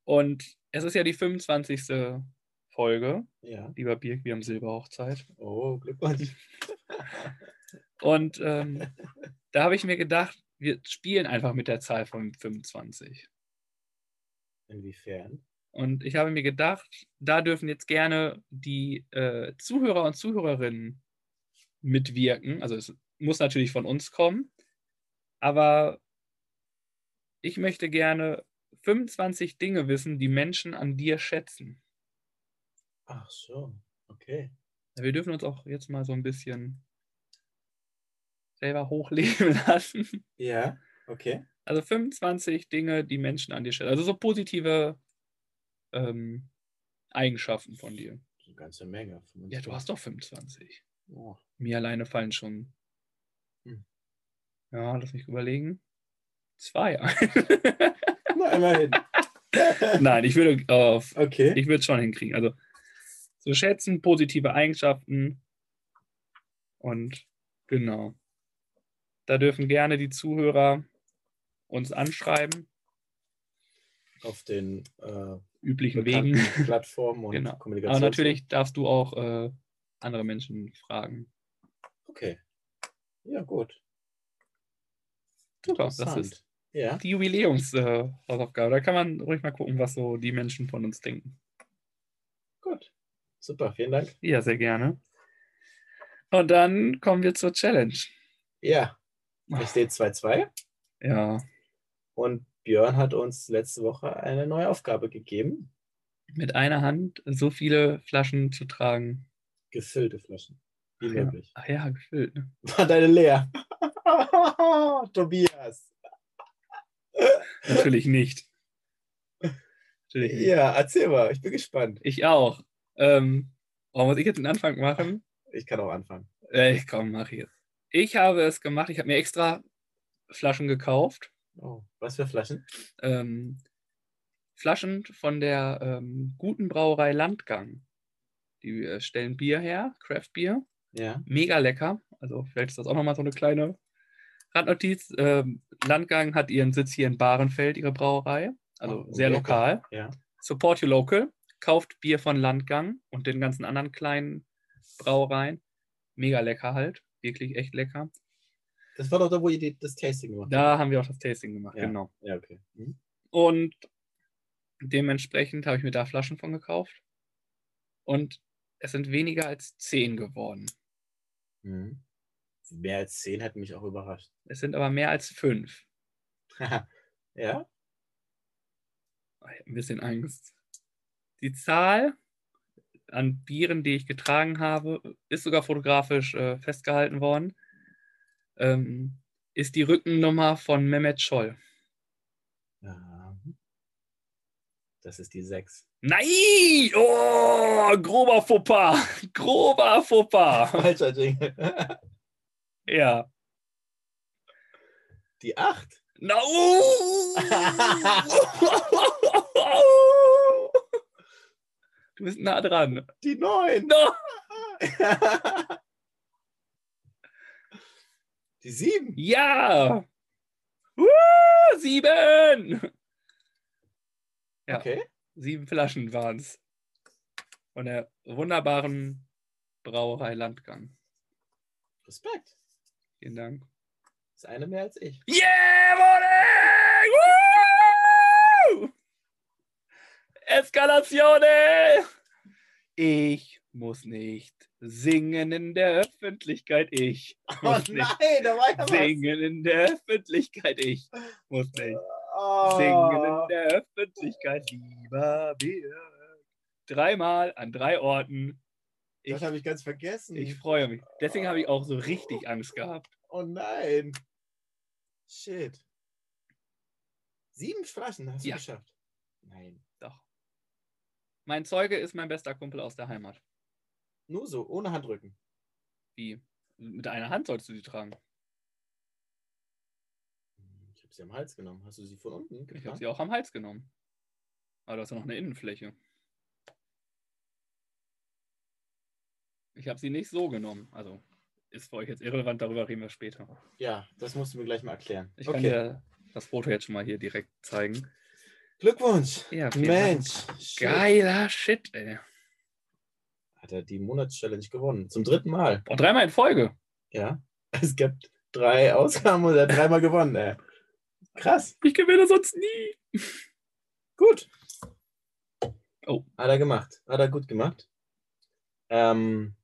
Und es ist ja die 25. Folge. Ja. Lieber Birk, wir haben Silberhochzeit. Oh, Glückwunsch. Und ähm, da habe ich mir gedacht, wir spielen einfach mit der Zahl von 25. Inwiefern? Und ich habe mir gedacht, da dürfen jetzt gerne die äh, Zuhörer und Zuhörerinnen mitwirken. Also es muss natürlich von uns kommen. Aber ich möchte gerne 25 Dinge wissen, die Menschen an dir schätzen. Ach so, okay. Wir dürfen uns auch jetzt mal so ein bisschen selber hochleben lassen. Ja, okay. Also 25 Dinge, die Menschen an dir schätzen. Also so positive ähm, Eigenschaften von dir. Eine ganze Menge. Ja, du hast doch 25. Oh. Mir alleine fallen schon. Hm. Ja, lass mich überlegen. Zwei. Na, immerhin. Nein, ich würde auf, Okay. ich würde es schon hinkriegen. Also zu schätzen, positive Eigenschaften und genau. Da dürfen gerne die Zuhörer uns anschreiben, Auf den äh, üblichen Wegen. Plattformen und Genau. Kommunikations. Aber natürlich darfst du auch äh, andere Menschen fragen. Okay. Ja, gut. Super, das ist Ja. die Jubiläumshausaufgabe. da kann man ruhig mal gucken, was so die Menschen von uns denken. Super, vielen Dank. Ja, sehr gerne. Und dann kommen wir zur Challenge. Ja, es steht 2-2 Ja, und Björn hat uns letzte Woche eine neue Aufgabe gegeben. mit einer Hand so viele Flaschen zu tragen. Gefüllte Flaschen. Wie Ach ja. möglich. Ach ja, gefüllt. Ne? War deine leer? Tobias. Natürlich nicht. Natürlich nicht. Ja, erzähl mal, ich bin gespannt. Ich auch. Ähm, oh, muss ich jetzt den Anfang machen? Ich kann auch anfangen. Äh, komm, mach ich jetzt. Ich habe es gemacht. Ich habe mir extra Flaschen gekauft. Oh, was für Flaschen? ähm, Flaschen von der ähm, guten Brauerei Landgang. Die äh, stellen Bier her, Craft Bier. Ja. Mega lecker. Also vielleicht ist das auch nochmal so eine kleine Randnotiz. Ähm, Landgang hat ihren Sitz hier in Bahrenfeld, ihre Brauerei. Also Oh, sehr lecker. lokal. Ja. Support your local. Kauft Bier von Landgang und den ganzen anderen kleinen Brauereien. Mega lecker halt. Wirklich echt lecker. Das war doch da, wo ihr die, das Tasting gemacht Da haben wir auch das Tasting gemacht, Ja. genau. habt. Ja, okay. Hm? Und dementsprechend habe ich mir da Flaschen von gekauft. Und es sind weniger als 10 geworden. Mhm. Mehr als zehn hätte mich auch überrascht. Es sind aber mehr als 5. ja? Ein bisschen Angst. Die Zahl an Bieren, die ich getragen habe, ist sogar fotografisch äh, festgehalten worden. Ähm, ist die Rückennummer von Mehmet Scholl. Das ist die sechs. Nein! Oh, grober Fauxpas! Grober Fauxpas! Falscher Jingle. Ja. Die acht. Na, Oh! Du bist nah dran. Die neun. No! Die sieben. Ja! Uh, sieben! Ja. Okay. Sieben Flaschen waren es. Von der wunderbaren Brauerei Landgang. Respekt. Vielen Dank. ist eine mehr als ich. Yeah, Morning! Woo! Eskalatione! Ich muss nicht singen in der Öffentlichkeit. Ich Oh muss nicht nein, da war ja was. singen in der Öffentlichkeit. Ich muss nicht Oh. singen in der Öffentlichkeit. Lieber Birg. Dreimal an drei Orten. Ich, Das habe ich ganz vergessen. ich freue mich. Deswegen habe ich auch so richtig Angst gehabt. oh nein. Shit. Sieben Flaschen hast du Ja. geschafft. Nein. Mein Zeuge ist mein bester Kumpel aus der Heimat. Nur so, ohne Handrücken. Wie? Mit einer Hand sollst du sie tragen. Ich habe sie am Hals genommen. Hast du sie von unten Ich habe getragen? sie auch am Hals genommen. Aber du hast ja noch eine Innenfläche. Ich habe sie nicht so genommen. Also ist für euch jetzt irrelevant, darüber reden wir später. Ja, das musst du mir gleich mal erklären. Ich kann dir das Foto jetzt schon mal hier direkt zeigen. Glückwunsch. Ja, Mensch. Geiler Shit, ey. Hat er die Monatschallenge gewonnen. Zum dritten Mal. Und dreimal in Folge. Ja. Es gibt drei Ausgaben und er hat dreimal gewonnen. Ey. Krass. Ich gewinne sonst nie. Gut. Oh. Hat er gemacht. Hat er gut gemacht. Ähm,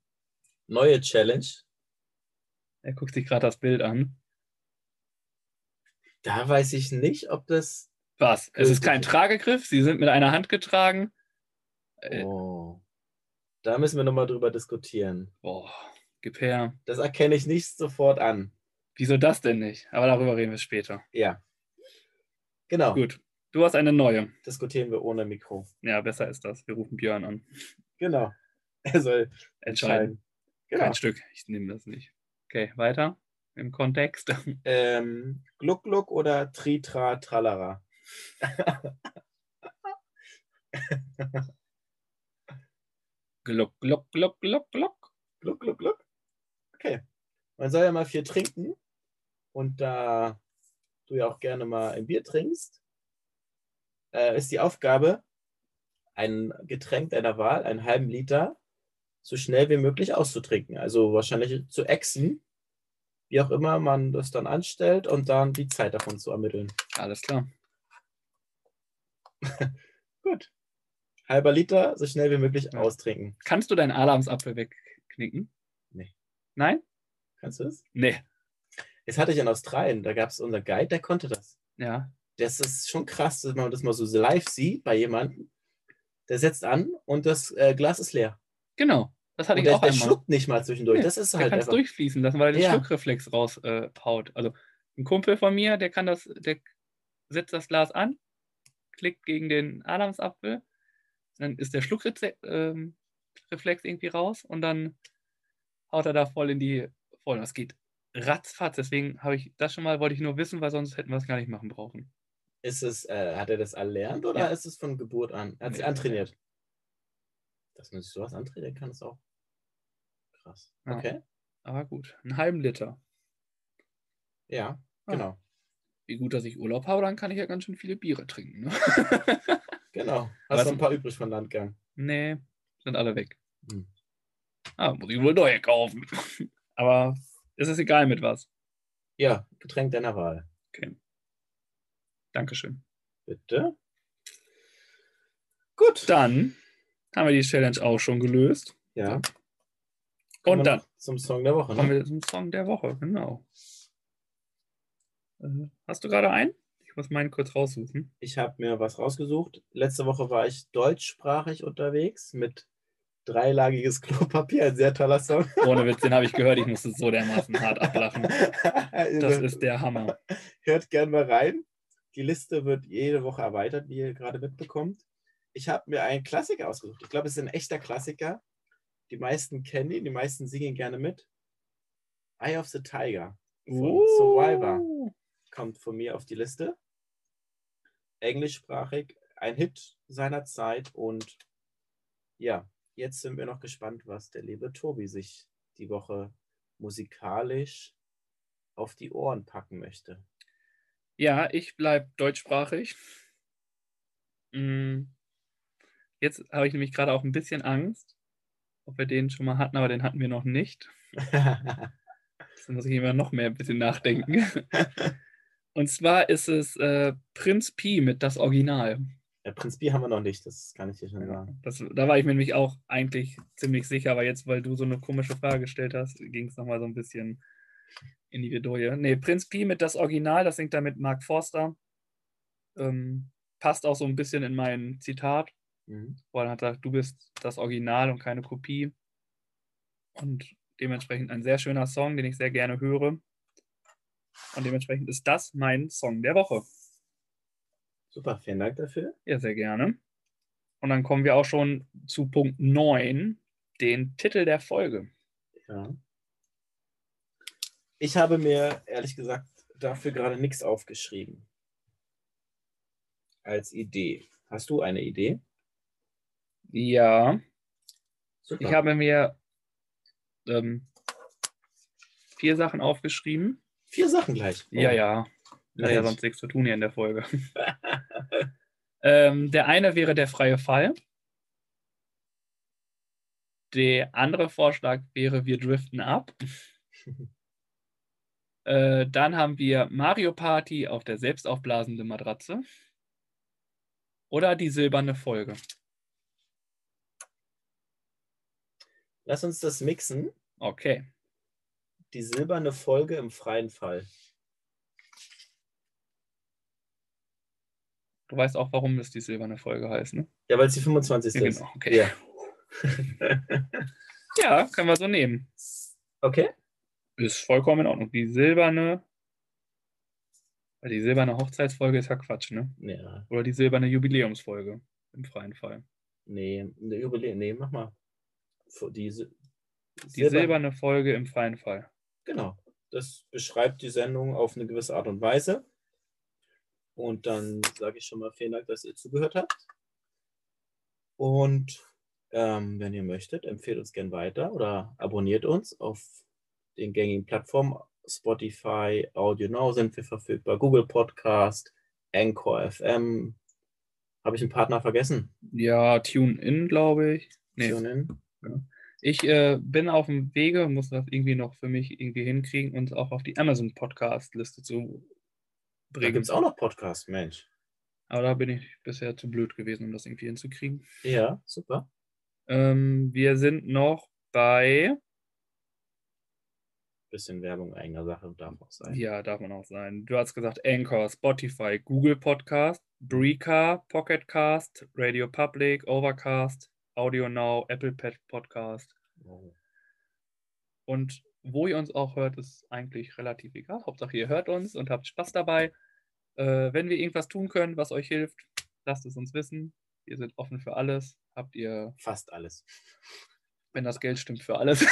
neue Challenge. Er guckt sich gerade das Bild an. Da weiß ich nicht, ob das. Was? Es ist kein. Tragegriff. Sie sind mit einer Hand getragen. Äh, Oh. Da müssen wir nochmal drüber diskutieren. boah, gib her. Das erkenne ich nicht sofort an. Wieso das denn nicht? Aber darüber reden wir später. Ja. Genau. Gut. Du hast eine neue. Diskutieren wir ohne Mikro. Ja, besser ist das. Wir rufen Björn an. Genau. Er soll Entscheiden. entscheiden. Genau. Kein Stück. Ich nehme das nicht. Okay, weiter. Im Kontext. Ähm, Gluck Gluck oder Tritra Tralara? Gluck, gluck, gluck, gluck, gluck. Gluck, gluck, gluck. Okay. Man soll ja mal viel trinken. Und da du ja auch gerne mal ein Bier trinkst, äh, ist die Aufgabe, ein Getränk deiner Wahl, einen halben Liter, so schnell wie möglich auszutrinken. Also wahrscheinlich zu exen, wie auch immer man das dann anstellt und dann die Zeit davon zu ermitteln. Alles klar. Gut. Halber Liter, so schnell wie möglich Ja. austrinken. Kannst du deinen Alarmsapfel wegknicken? Nee. Nein? Kannst du das? Nee. Das hatte ich in Australien. Da gab es unseren Guide, der konnte das. Ja. das ist schon krass, dass man das mal so live sieht bei jemandem. Der setzt an und das äh, Glas ist leer. Genau. Das hatte Und ich der, auch der einmal. schluckt nicht mal zwischendurch. Nee, das ist Der halt kann es durchfließen lassen, weil er den Ja. Schluckreflex raushaut. also ein Kumpel von mir, der kann das, der setzt das Glas an, klickt gegen den Adamsapfel, dann ist der Schluckreflex ähm, irgendwie raus und dann haut er da voll in die voll. Das geht ratzfatz. Deswegen habe ich das schon mal, wollte ich nur wissen, weil sonst hätten wir es gar nicht machen brauchen. Ist es, äh, hat er das erlernt oder Ja. ist es von Geburt an? Er hat sich Nee. antrainiert. Dass man sich sowas antrainieren kann, ist auch krass. Ja. Okay. Aber gut, einen halben Liter. Ja, Ah. genau. Wie gut, dass ich Urlaub habe, dann kann ich ja ganz schön viele Biere trinken. Ne? Genau. Hast noch ein paar übrig von Landgang. nee, sind alle weg. Hm. Ah, muss ich wohl neue kaufen. Aber es ist egal mit was. Ja, Getränk deiner Wahl. Dankeschön. Bitte. Gut. Dann haben wir die Challenge auch schon gelöst. Ja. Kommen Und dann zum Song der Woche. kommen Ne? wir zum Song der Woche. Genau. Äh, Hast du gerade einen? Ich muss meinen kurz raussuchen. Ich habe mir was rausgesucht. Letzte Woche war ich deutschsprachig unterwegs mit dreilagiges Klopapier. Ein sehr toller Song. Ohne Witz, den habe ich gehört. Ich musste so dermaßen hart ablachen. Das ist der Hammer. Hört gerne mal rein. Die Liste wird jede Woche erweitert, wie ihr gerade mitbekommt. Ich habe mir einen Klassiker ausgesucht. Ich glaube, es ist ein echter Klassiker. Die meisten kennen ihn, die meisten singen gerne mit. Eye of the Tiger von Survivor Uh. Kommt von mir auf die Liste. Englischsprachig ein Hit seiner Zeit und ja, jetzt sind wir noch gespannt, was der liebe Tobi sich die Woche musikalisch auf die Ohren packen möchte. Ja, ich bleibe deutschsprachig. Mm. Jetzt habe ich nämlich gerade auch ein bisschen Angst, ob wir den schon mal hatten, aber den hatten wir noch nicht. Jetzt muss ich immer noch mehr ein bisschen nachdenken. Und zwar ist es äh, Prinz Pi mit das Original. Ja, Prinz Pi haben wir noch nicht, das kann ich dir schon sagen. Das, da war ich mir nämlich auch eigentlich ziemlich sicher, aber jetzt, weil du so eine komische Frage gestellt hast, ging es nochmal so ein bisschen in die Vidouille. Nee, Prinz Pi mit das Original, das singt da mit Mark Forster. Ähm, passt auch so ein bisschen in mein Zitat, Mhm. wo er hat gesagt, du bist das Original und keine Kopie. Und dementsprechend ein sehr schöner Song, den ich sehr gerne höre. Und dementsprechend ist das mein Song der Woche. Super, vielen Dank dafür. Ja, sehr gerne. Und dann kommen wir auch schon zu Punkt 9, den Titel der Folge. Ja. Ich habe mir ehrlich gesagt dafür gerade nichts aufgeschrieben. Als Idee. Hast du eine Idee? Ja, Super. ich habe mir ähm, vier Sachen aufgeschrieben. Vier Sachen gleich. Oh, Ja, ja. Hat ja Mensch. sonst nichts zu tun hier in der Folge. ähm, der eine wäre der freie Fall. Der andere Vorschlag wäre, wir driften ab. äh, dann haben wir Mario Party auf der selbstaufblasenden Matratze. Oder die silberne Folge. Lass uns das mixen. Okay. Die silberne Folge im freien Fall. Du weißt auch, warum das die silberne Folge heißt, ne? Ja, weil es die 25. Ja, ist. genau. Okay. Ja. Ja, können wir so nehmen. okay. Ist vollkommen in Ordnung. Die silberne. Weil die silberne Hochzeitsfolge ist ja Quatsch, ne? Ja. Oder die silberne Jubiläumsfolge im freien Fall. Nee, eine Jubiläum. Nee, mach mal. Die, Die silberne Folge im freien Fall. Genau. Das beschreibt die Sendung auf eine gewisse Art und Weise. Und dann sage ich schon mal vielen Dank, dass ihr zugehört habt. Und ähm, wenn ihr möchtet, empfehlt uns gern weiter oder abonniert uns auf den gängigen Plattformen. Spotify, Audio Now sind wir verfügbar, Google Podcast, Anchor FM. Habe ich einen Partner vergessen? Ja, Tune In, glaube ich. Nee, TuneIn? Ich äh, bin auf dem Wege, muss das irgendwie noch für mich irgendwie hinkriegen und auch auf die Amazon Podcast-Liste zu Da bringen. gibt es auch noch Podcasts, Mensch. Aber da bin ich bisher zu blöd gewesen, um das irgendwie hinzukriegen. Ja, super. Ähm, wir sind noch bei, Bisschen Werbung eigener Sache darf auch sein. ja, darf man auch sein. Du hast gesagt Anchor, Spotify, Google Podcast, Breaker, Pocket Cast, Radio Public, Overcast, Audio Now, Apple Pad Podcast. Und wo ihr uns auch hört, ist eigentlich relativ egal. Hauptsache ihr hört uns und habt Spaß dabei. Äh, wenn wir irgendwas tun können, was euch hilft, lasst es uns wissen. Wir sind offen für alles. Habt ihr, Fast alles. wenn das Geld stimmt, für alles.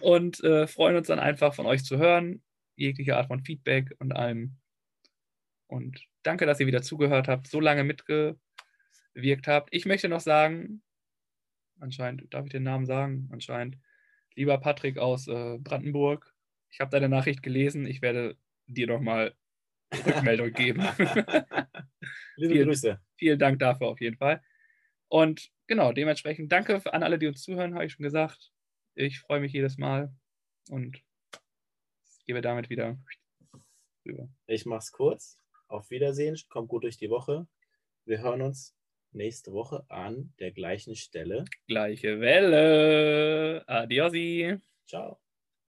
und äh, freuen uns dann einfach von euch zu hören. Jegliche Art von Feedback und allem. Und danke, dass ihr wieder zugehört habt, so lange mitgewirkt habt. Ich möchte noch sagen, anscheinend, darf ich den Namen sagen? Anscheinend, lieber Patrick aus äh, Brandenburg, ich habe deine Nachricht gelesen. Ich werde dir nochmal Rückmeldung geben. Liebe Vielen- Grüße. Vielen Dank dafür auf jeden Fall. Und genau, dementsprechend danke an alle, die uns zuhören, habe ich schon gesagt. Ich freue mich jedes Mal und gebe damit wieder rüber. Ich mach's kurz. Auf Wiedersehen. Kommt gut durch die Woche. Wir hören uns nächste Woche an der gleichen Stelle. Gleiche Welle. Adiosi. Ciao.